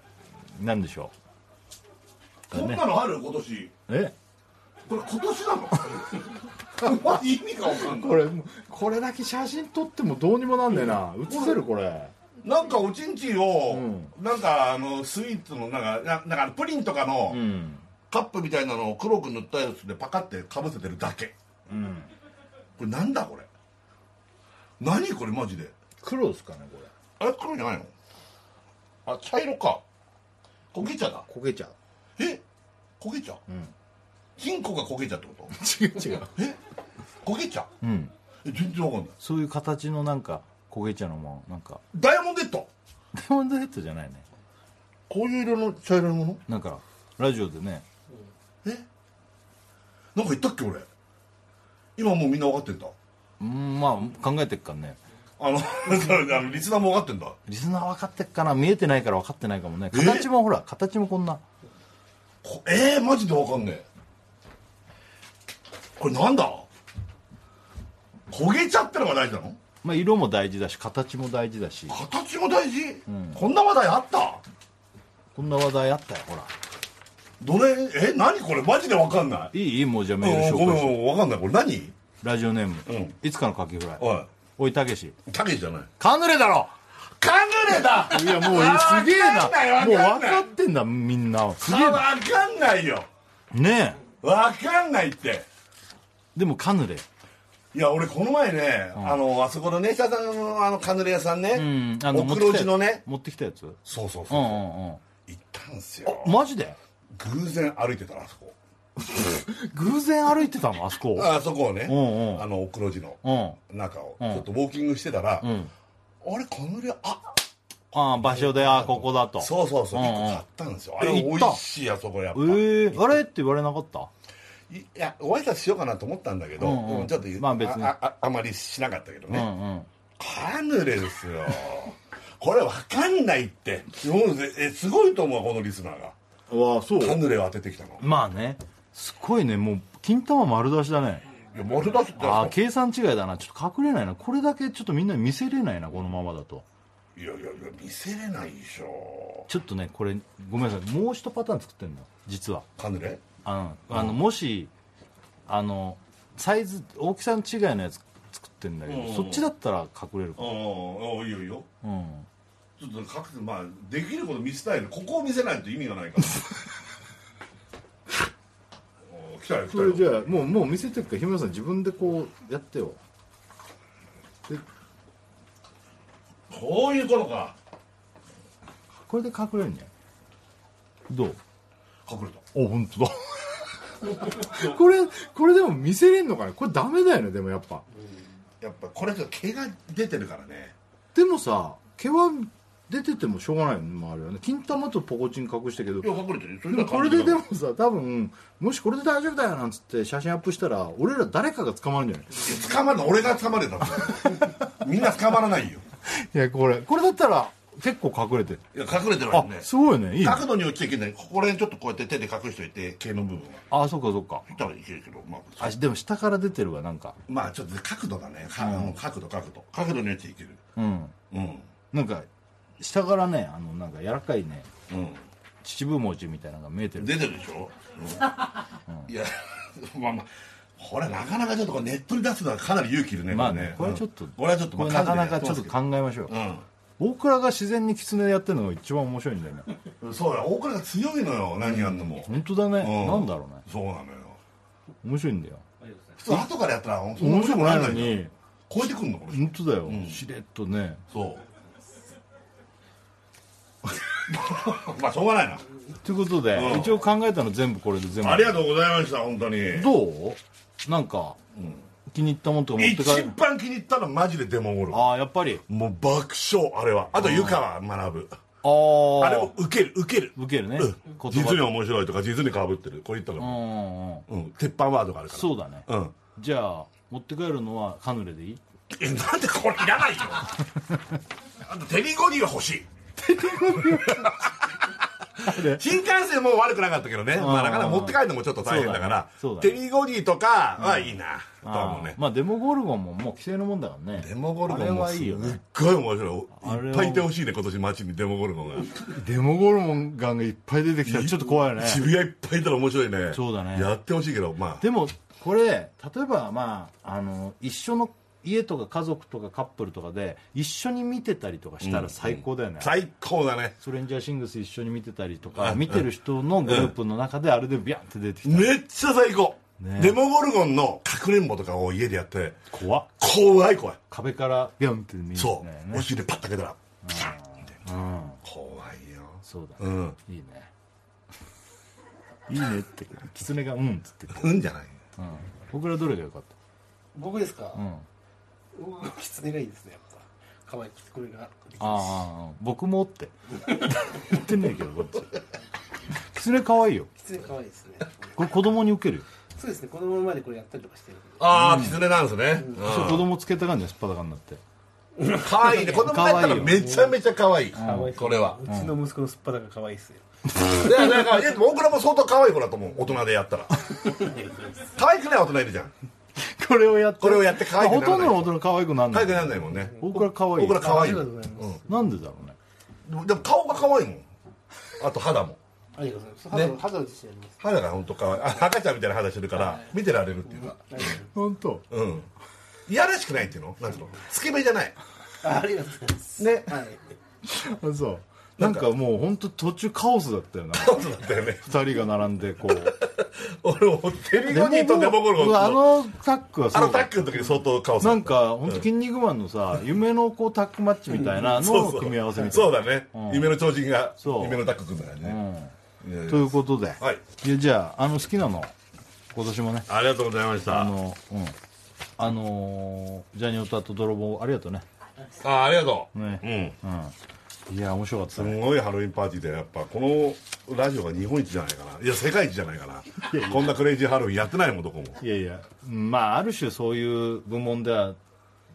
んなんでしょこんなのある今年。うえ？これ今年なの？(laughs) マジ意味が分かんない。これこれだけ写真撮ってもどうにもなんねえな。写せるこれ。なんかおちんちんを、うん。なんかあのスイーツのなんかななんかプリンとかのうん。カップみたいなのを黒く塗ったやつでパカってかぶせてるだけ。うん。これなんだこれ？何これマジで？黒ですかねこれ。あれ黒じゃないの？あ茶色か。焦げ茶だ。焦げちゃうえ焦げ茶ん。金庫が焦げ茶ってこ違う違う。とえ焦げ茶う？ん。え全然わかんない。そういう形のなんか焦げ茶のもなんか。ダイヤモンドヘッド。ダイヤモンドヘッドじゃないね。こういう色の茶色いもの？なんかラジオでね。え？なんか言ったっけ俺？今もうみんな分かってんだ。うんまあ考えてっからね。あの (laughs) あのリスナーも分かってんだ。リスナー分かってっかな。見えてないから分かってないかもね。形もほら形もこんな。こえー、マジで分かんねえ。これなんだ？焦げ茶ってのが大事なの？まあ色も大事だし形も大事だし。形も大事、こんな話題あった？こんな話題あったよほら。どれ？え何これ？マジで分かんない。いい？もうじゃあメール紹介して分かんない。これ何？ラジオネーム、うん。いつかのカキフライ？おい。おいたけし。たけしじゃない。カヌレだろカヌレだ。いやもうあすげえな。もう分かってんだみんな。すげえあな。分かんないよ。ね分かんないって。えでもカヌレ。いや俺この前ね、あのあそこのね下さんのあのカヌレ屋さんね、うん。あの奥路地のね。持ってきたやつ？うんそうそうそう、うんうん行ったんすよ。マジで？偶然歩いてたらあそこ。(laughs) 偶然歩いてたのあそこ？あそこをね、うんうん。あの奥路地のうん。中を。ちうん。ょっとウォーキングしてたら、うんあれカヌレあああ場所であここだと。そうそうそう、うんうん。一個買ったんですよ。あれ美味しいあそこやっぱ、ええあれって言われなかった？いやご挨拶しようかなと思ったんだけど、うんうん。うんちょっと、まあ別に。あああまりしなかったけどね、うんうん。カヌレですよ。これ分かんないって。えすごいと思うこのリスナーが。わあそカヌレを当ててきたの。まあね。すごいね。もう金玉丸出しだねいや丸出しってああ計算違いだな。ちょっと隠れないな。これだけちょっとみんなに見せれないなこのままだと。いやいやいや見せれないでしょ。ちょっとねこれごめんなさい。もう一パターン作ってんの実は。カヌレあのあのもしあのサイズ大きさの違いのやつ作ってんだけど、うん。そっちだったら隠れるかああいいよいいよ。うん。ちょっと隠せまあできること見せたいのここを見せないと意味がないから。お (laughs) 来たよれじゃあもうもう見せてるから日村さん自分でこうやってよ。こういうことか。これで隠れるんじゃない？どう？隠れた。お本当だ。これこれでも見せれんのかなこれダメだよねでもやっぱ。やっぱこれ毛が出てるからね。でもさ毛は出ててもしょうがないのもあるよね。金玉とポコチン隠したけど。いや隠れてるよ。そでもこれででもいさ多分もしこれで大丈夫だよなんつって写真アップしたら俺ら誰かが捕まるんじゃない？や捕まるの俺が捕まるよだ (laughs) みんな捕まらないよ。いやこれこれだったら結構隠れてる。いや隠れてるわあよね。すごいね。いいね。角度に落ちていけないここら辺ちょっとこうやって手で隠しといて毛の部分はあそっかそっか。いったらいけるけどまああでも下から出てるわなんか。まあちょっと角度だね、かうん角度角度。角度に落ちていける。うん。うん。なんか下からねあのなんか柔らかいねうん。秩父餅みたいなのが見えてる。出てるでしょ、うん。いやまあまあこれなかなかちょっとネットに出すのはかなり勇気いるねまあねこれちょっとうん。これはちょっとなかなかちょっと考えましょう。うん。大倉が自然に狐でやってるのが一番面白いんだよね。そうや大倉が強いのよ何やんのも、本当だね、うん。なんだろうね。そうなのよ。面白いんだよ。普通後からやったら面白くないのんに。超えてくんのこれ。本当だよ、ん。しれっとね。そう (laughs) まあしょうがないな。ということで、うん。一応考えたの全部これで全部。ありがとうございました本当に。どう？なんか、気に入ったもんとか持って帰一る番気に入ったのはマジでデモゴルフ。ああやっぱり。もう爆笑あれは。あと湯川学あああれもウケるウケる。受けるね、うん。言実に葉面白いとか実にかぶってる。これ言ったらうんうんうん。うん。鉄板ワードがあるから。そうだね、うん。じゃあ持って帰るのはカヌレでいい？えなんでこれいらないよ (laughs) あとテリーゴディは欲しい新幹線も悪くなかったけどね、まあ、なかなか持って帰るのもちょっと大変だから。ね。テリーゴディとかはいいな、とは思うね。まあデモゴルゴンももう規制のもんだからね。デモゴルゴンもすっはいいよね。ごい面白い。いっぱいいてほしいね今年街にデモゴルゴン。がデモゴルゴンがいっぱい出てきたらちょっと怖いよね。渋谷いっぱいいたら面白いね。そうだね。やってほしいけどまあ。でもこれ例えばまああの一緒の家とか家族とかカップルとかで一緒に見てたりとかしたら最高だよね、最高だね。ストレンジャーシングス一緒に見てたりとか見てる人のグループの中であれでビャンって出てきた。らめっちゃ最高、ね。デモゴルゴンのかくれんぼとかを家でやって。怖っ。怖い怖い。壁からビャンって見えるそう、ね。お尻でパッと開けたらピシャンって。うん。怖いよ。そうだね、うん。いいね。いいねって。狐がうんっつってて、うんじゃないうん、僕らどれが良かっ僕ですか？た、うん、狐がいいですねやっぱ。可愛くてこれができるし。あ僕もって。言ってねえけどこっち。狐可愛いよ。狐可愛いですね。これ子供に受けるよ、そうですね子供の前でこれやったりとかしてるああ狐なんですね、そう子供つけた感じですっぱだかになって。可愛いね。子供だったらめちゃめちゃ可愛い。い。これは。うちの息子のすっぱだが可愛いですよ。いやだからいや僕らも相当可愛い子だと思う。大人でやったら。可愛くない大人いるじゃんこれをやって。これをやって可愛くなほとんどの大人可愛くなんない。可愛くならないもんね。僕ら可愛い。僕ら可愛いありがとうございます。なんでだろうね。でも顔が可愛いもん。あと肌も。ありがとうございます。肌の肌の自信あります。肌が本当可愛い。あ赤ちゃんみたいな肌してるから見てられるっていうか。本当？うん。いやらしくないっていうの？なんていうの？つけ目じゃない。あありがとうございます。ね。はい。あそうなんかもう本当途中カオスだったよな。そうだったよね。二人が並んでこう。(laughs) 俺もテリゴニーとデモゴルゴンあののタックはあのタックの時に相当カオスなんか本当筋肉マンのさ夢のこうタックマッチみたいなのを組み合わせみたいな。そうだね、うん。夢の超人が夢のタック組んだからね、いやいや。ということで、はい。いやじゃああの好きなの。今年もね。ありがとうございました。あのうん。あのージャニオタと泥棒ありがとうね。あありがとう、ね。うん。うんいや面白かったすねごいハロウィンパーティーでやっぱこのラジオが日本一じゃないかな。いや世界一じゃないかな。こんなクレイジーハロウィンやってないもんどこも。いやいや。うんまあある種そういう部門では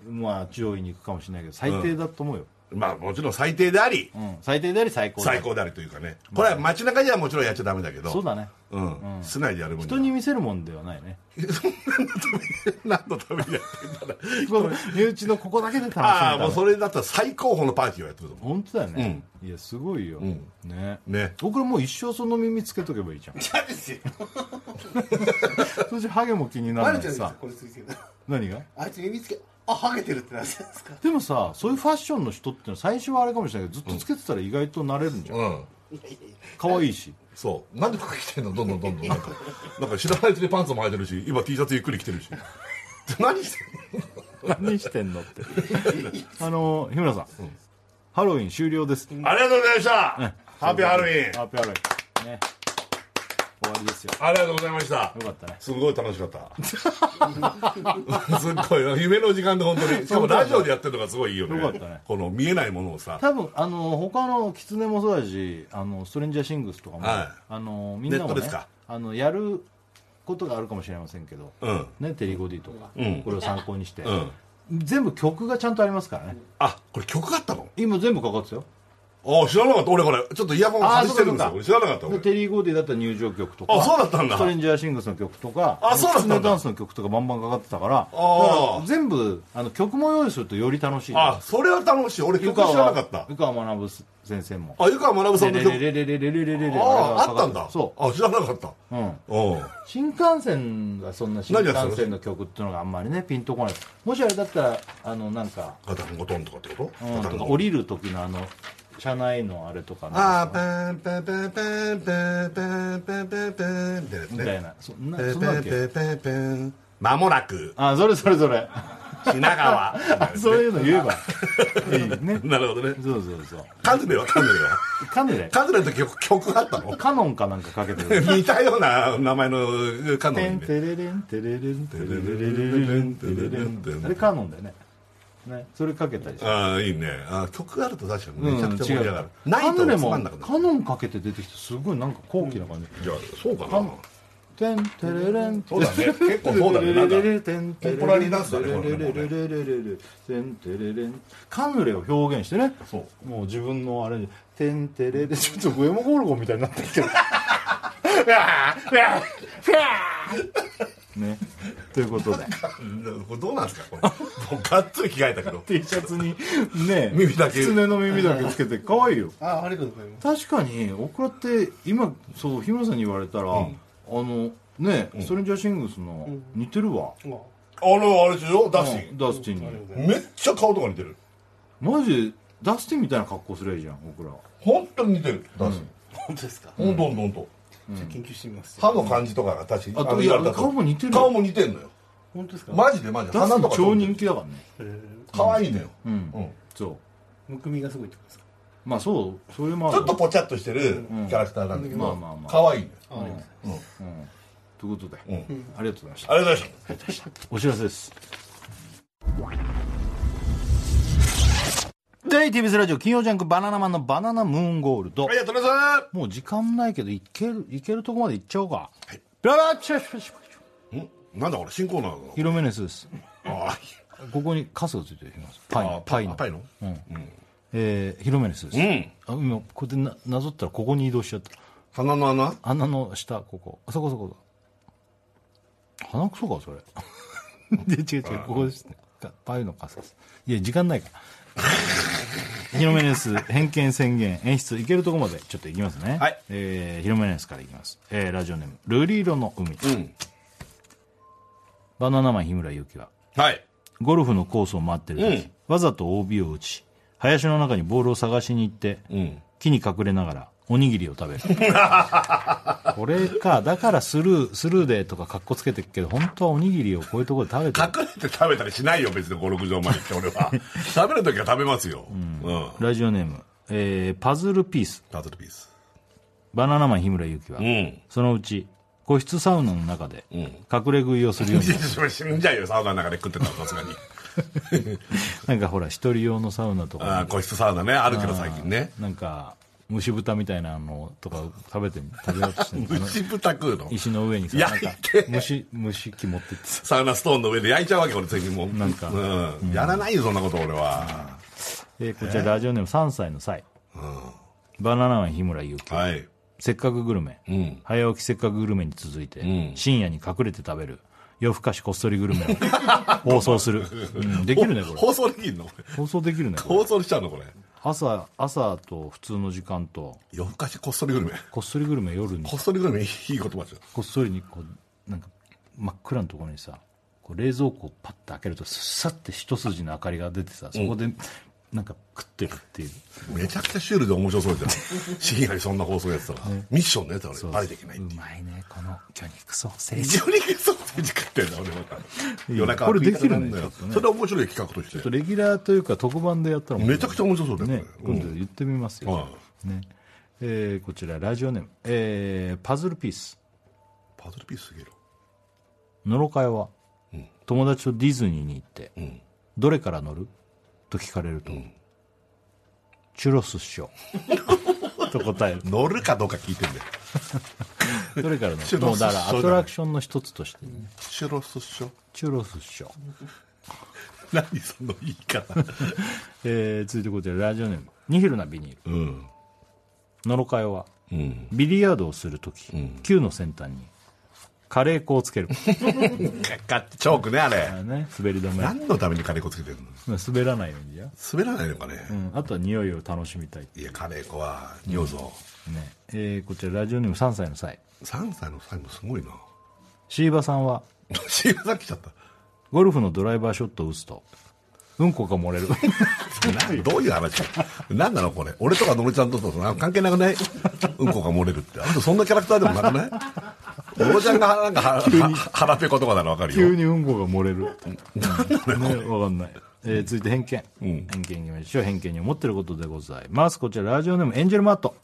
まあ上位に行くかもしれないけど最低だと思うよ、まあもちろん最低であり。うん、最低であり最高であり。最高でありというかね。これは街中ではもちろんやっちゃダメだけど。そうだね。うん。室内でやる分人に見せるもんではないね。(laughs) 何のためにやってんだ身内のここだけで楽しむああもうれそれだったら最高峰のパーティーをやってると。思本当だよね、いやすごいよ、ねうね。僕らもう一生その耳つけとけばいいじゃん。嫌ですよ。(laughs) そしてハゲも気になバレちゃうんですよるのにさこれついて。る何が？あいつ耳つけあハゲてるってなんですか。でもさそういうファッションの人ってのは最初はあれかもしれないけどずっとつけてたら意外となれるんじゃん、ううん可愛いしそうなんで服着てんのどんどんどんどんなんかなんか知らないうちにパンツも履いてるし今 T シャツゆっくり着てるし。(laughs) 何してんの？何してんのって。(laughs) あの日村さん、ハロウィン終了です、ありがとうございました。ハッピーハロウィン。ハッピーハロウィン。ね。終わりですよ。ありがとうございました。よかったね。すごい楽しかった。(laughs) すっごい夢の時間で本当に。しかもラジオでやってるのがすごいいいよね。よかったね。この見えないものをさ。多分あの他のキツネもそうだしあのストレンジャーシングスとかも、はい。あのみんなもねネットですか？あのやることがあるかもしれませんけど、うん。ね、テリー・ゴディとか、うん。これを参考にして、うん。全部曲がちゃんとありますからね。あこれ曲があったの？今全部かかってたよあ知らなかった。俺これちょっとイヤホン外してるんですよ。知らなかった。テリー・ゴディだったら入場曲とかあそうだったんだ。ストレンジャーシングスの曲とかあそうだったんだ。ダンスの曲とかバンバンかかってたからだあ全部あの曲も用意するとより楽しい。あそれは楽しい。俺湯曲知らなか川った。湯川学先生も。あ湯川学さんの曲。レレレレレレレレあああったんだそうあ知らなかったうんうん新幹線がそんな新幹線の曲っていうのがあんまりねピンとこないもしあれだったらあのなんか,、ガタンゴトンとかってこと降りる時のあの車内のあれとかのあパンパンパンパンパンパンパンパンパンってやつみたいなそんなパンそんなわけパンパンパンパン間もなくあそれそれそれ品川そういうの言えばいいねなるほどねそうそうそうカズレはカズレはカヌレカズレの曲曲あったのカノンかなんかかけてる似たような名前のカノテンンでテレレンテレレンテレレレレンテレレンテレレンあれカノンだよねね、それかけたりして。ああいいね。あ曲あると確かにめちゃくちゃ盛り上がる、う。ん、ないとつまんなくなる。カノンかけて出てきてすごいなんか高貴な感じ、うん、そうかな。テンテレレン。そうだね。結構そうだね。なんかコンポラリーダンスだねテれレレレレレンテレレンカヌレを表現してねそうもう自分のあれテンテレでちょっとゴエモゴルゴみたいになってきてるファファファねということで。うん。これどうなんですか？これ。もうがっつり着替えたけど。T シャツにね耳だけ。狐の耳だけつけて可愛いよ。あありがとうございます。確かにオクラって今そう日村さんに言われたら、あのね、ストレンジャーシングスの似てるわ、うわあのあれでしょ？ダスティン。ダスティンに。めっちゃ顔とか似てる。マジでダスティンみたいな格好すりゃいいじゃん僕ら本当に似てるダステ本当ですか？ィン本当本当じゃあ研究してみます。歯の感じとかが確かあと。顔も似てる顔も似てんのよ。本当ですか？マジでマジで。鼻とか超人気だからね。え可愛いのよ。うん、うん。そう。ーむくみがすごいってことですか？まあそう。それもあちるょっとぽちゃっとしてるキャラクターなんだけど。まあまあまあ。可愛いのよ。あありがとうございます。うん。ということで、うん。ありがとうございました。ありがとうございました。お知らせですで TBS ラジオ金曜ジャンク「バナナマンのバナナムーンゴールド。ありがとうございます」もう時間ないけどいけるいけるとこまで行っちゃおうか。ララチャシャシャんなんだこれ新コーナーヒロメネスですあここにカスがついてるパイあのパイのパイのえーヒロメネスです、うんあ今こうやってななぞったらここに移動しちゃった鼻の穴鼻の下ここあそこそこ鼻くそかそれで違う違うここですねかパイのカスですいや時間ないから (laughs) ヒロメネス偏見宣言演出いけるとこまでちょっといきますね。はい。えーヒロメネスからいきます、えーラジオネームルリ色の海、うん。バナナマン日村勇紀ははい。ゴルフのコースを回ってる時、うん。わざと OB を打ち林の中にボールを探しに行って、うん。木に隠れながらおにぎりを食べる。(laughs) これかだからスルースルーでとかかっこつけてるけど本当はおにぎりをこういうところで食べてる。隠れて食べたりしないよ別に五六畳まで行って (laughs) 俺は。食べる時は食べますよ。うん。ラジオネーム、えーパズルピース。パズルピース。バナナマン日村勇紀は、うん。そのうち個室サウナの中でん。隠れ食いをするようになる。死んじゃうよサウナの中で食ってたらさすがに。(laughs) なんかほら一人用のサウナとか。ああ個室サウナねあるけど最近ね。なんか蒸し豚みたいなのとか食べて食べようとしてる蒸し豚食うの？石の上にさ焼いて。蒸し蒸し器持ってってさ。サウナストーンの上で焼いちゃうわけ俺最近も。うなんかうん。やらないよそんなこと俺は。えーこちらラジオネーム3歳の際、バナナマン日村勇紀、はい。せっかくグルメ、うん。早起きせっかくグルメに続いて、ん。深夜に隠れて食べる。夜更かしこっそりグルメを。放送する、うん。できるねこれ。放送できんの？放送できるね放送しちゃうのこれ。朝朝と普通の時間と夜更かしこっそりグルメ。こっそりグルメ夜にこっそりグルメいい言葉ですよ。こっそりにこうなんか真っ暗なところにさこう冷蔵庫をパッと開けるとさって一筋の明かりが出てさそこでなんか食ってるっていう、めちゃくちゃシュールで面白そうじゃん。深夜にそんな放送やってたら。ミッションのやつあれ、バレていけないっていう。うまいねこの魚肉ソーセージ非常にソーセージ食ってんだ俺また。夜中これできるんだよね。それ面白い企画として。ちょっとレギュラーというか特番でやったらめちゃくちゃ面白そうだよね今度言ってみますよ、はね。えーこちらラジオネーム、えーパズルピース。パズルピースすげえ野呂佳代は、友達とディズニーに行って、ん。どれから乗る？と聞かれると、チュロスっしょ。(laughs) と答える。乗るかどうか聞いてんだよどれから乗チュるもうだからアトラクションの一つとしてね、シュロスっしょ。チュロスっしょ、何その言い方。(laughs) えー続いてこちらラジオネーム。ニヒルなビニール。うん。野呂佳代はうん。ビリヤードをするとき、球の先端にカレー粉をつける。かチョークねあれね滑り止め何のためにカレー粉。つけてるの滑らないようにや、滑らないのかねうん、あとは匂いを楽しみたい、いやカレー粉。は匂うぞねえーこちらラジオネーム3歳の際3歳の際もすごいな椎葉さんは椎葉さん来ちゃったゴルフのドライバーショットを打つとうんこが漏れる。な (laughs) どういう話何なのこれ。俺とかのろちゃんととなんか関係なくない？うんこが漏れるって。あの人そんなキャラクターでもなくない？のろちゃんがなんか腹ペコとかならわかるよ。急にうんこが漏れる。ねわかんない、えー続いて偏見、ん。偏見いきましょう。偏見に思ってることでございます。こちらラジオネームエンジェルマット。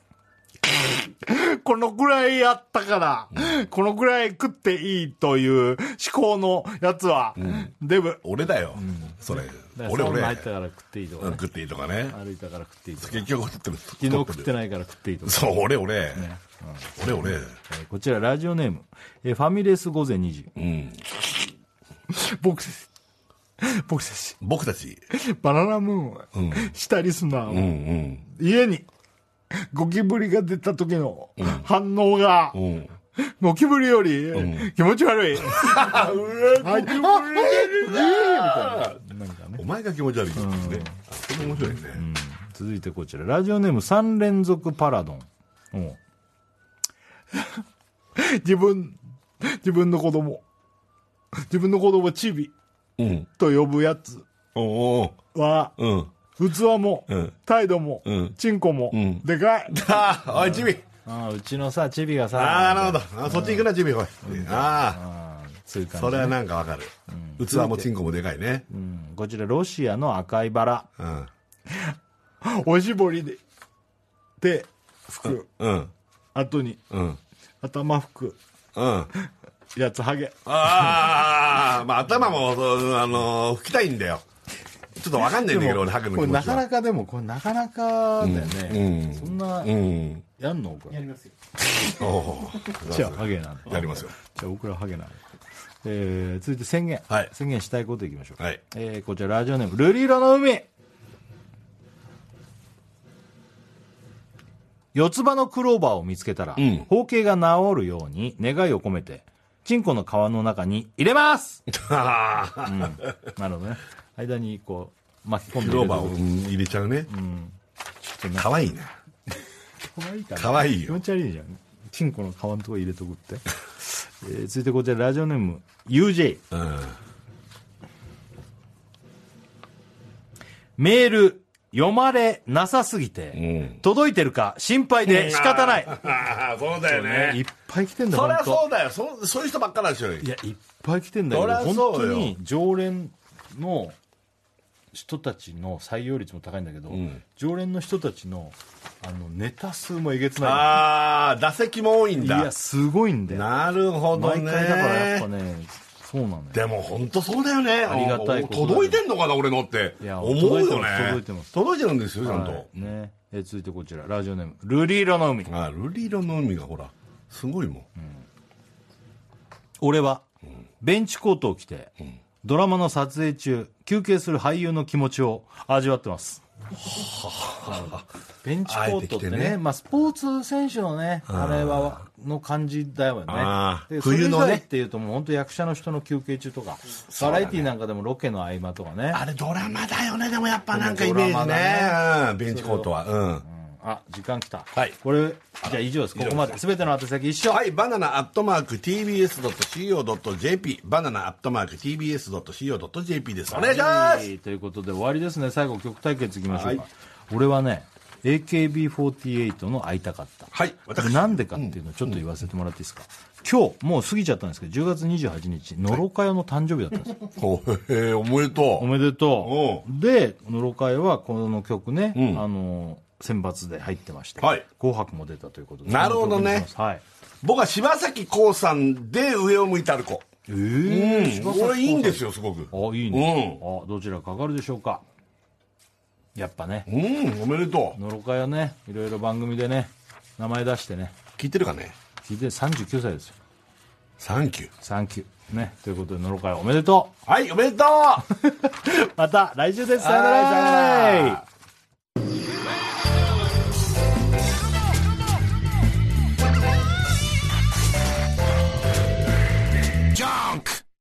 このくらいやったから、このくらい食っていいという思考のやつは、デブ。俺だよ。それ俺俺。俺入ったから食っていいとか、ね、食っていいとかね。歩いたから食っていいとか。結局食ってる昨日食ってないから食っていいとか、そう俺俺。俺俺。えーこちらラジオネーム、えーファミレス午前2時。うん。僕たち。僕たち。僕たち。バナナムーンをしたリスナーは、うんうん。家に。ゴキブリが出た時の反応が、うん。ゴキブリより気持ち悪い。(laughs) あゴキブリ (laughs) みたいな。前が気持ち悪いってね。あそれ面白いね。続いてこちら、ラジオネーム3連続パラドン。う。ん (laughs) 自分、自分の子供、自分の子供チビうん。と呼ぶやつは、うん。器も、うん。態度も、うん。チンコも、ん。でかい。ああおいチビ。ああうちのさ、チビがさ、ああなるほど。あそっち行くなチビおい。あああそういうあ感じ、ね。それはなんかわかる器もチンコもでかいねうんこちら、ロシアの赤いバラ。うんおしぼりで、手、拭く。うん後に、うん頭拭く。うんやつ、ハゲ。ああ、まあ頭も、あのー拭きたいんだよ。ちょっとわかんないんだけど、俺、ハグのこれな気持ちは。かなかでも、これなかなかだよね。うんそんな、うん。やんの？これ。やりますよおおじゃあ、ハゲなの。やりますよ。じゃあ、僕らハゲなの。えー、続いて宣言。はい宣言したいこといきましょう。はい。えー、こちらラジオネーム、ルリ色の海。四つ葉のクローバーを見つけたら、ん包茎が治るように願いを込めて、チンコの皮の中に入れます、(laughs) うん、なるほどね。間にこう、巻き込んでクローバーをを。うん入れちゃうね。ちょっとねかわいいね。(laughs) 可愛いかなかわいいよ気持ち悪いじゃん。チンコの皮のとこ入れとくって。えー、続いてこちらラジオネーム、UJ。うん。メール、読まれなさすぎて、うん。届いてるか心配で仕方ない。ああ、そうだよいっね。ぱい来てんだそりゃそうだよ。そそういう人ばっかなんですよ。いやいっぱい来てんだけど本当に常連の人たちの採用率も高いんだけど、ん常連の人たちのあのネタ数もえげつないああ、打席も多いんだいや。すごいんだよなるほど毎ね。回だからやっぱねそうなのよでも本当そうだよね。ありがたい届いてんのかな、俺のって。いや思うよね。届いてます届いてるんですよ、ちゃんはいと。ねえ続いてこちらラジオネームルリ色の海あルリ色の海がほら、すごいもん。俺はベンチコートを着て、ドラマの撮影中休憩する俳優の気持ちを味わってます。ベンチコートってねね。まあ、スポーツ選手のねあれはの感じだよね。冬のね。っていうともう本当役者の人の休憩中とか、バラエティーなんかでもロケの合間とかね。あれドラマだよねでもやっぱなんかイメージドラマね。うん。ベンチコートは。うんあ時間きた、はい。これじゃあ以上です。ここまで。全ての宛先一緒、はい、バナナアットマーク TBS.CO.JP、バナナアットマーク TBS.CO.JP です。お願いします、はいということで終わりですね。最後曲対決いきましょうか、はい。俺はね AKB48 の会いたかった。はい。なんでかっていうのをちょっと言わせてもらっていいですか、今日もう過ぎちゃったんですけど10月28日野呂佳代の誕生日だったんですよ、おへへおめでとおめでとう。う。で野呂佳代はこの曲ね、ん。あの選抜で入ってまして、はい。紅白も出たということでなるほどね。はい。僕は柴咲コウさんで上を向いて歩こえう。ーうん、これいいんですよ、すごく。あいいね、あどちらかかるでしょうか。やっぱね。うん、おめでとう。野呂佳代ね。いろいろ番組でね。名前出してね。聞いてるかね？聞いて39歳ですよ。サンキュー。サンキュー。ね。ということで野呂佳代おめでとはい、おめでとう。う (laughs) また来週です。さよなはいさよならら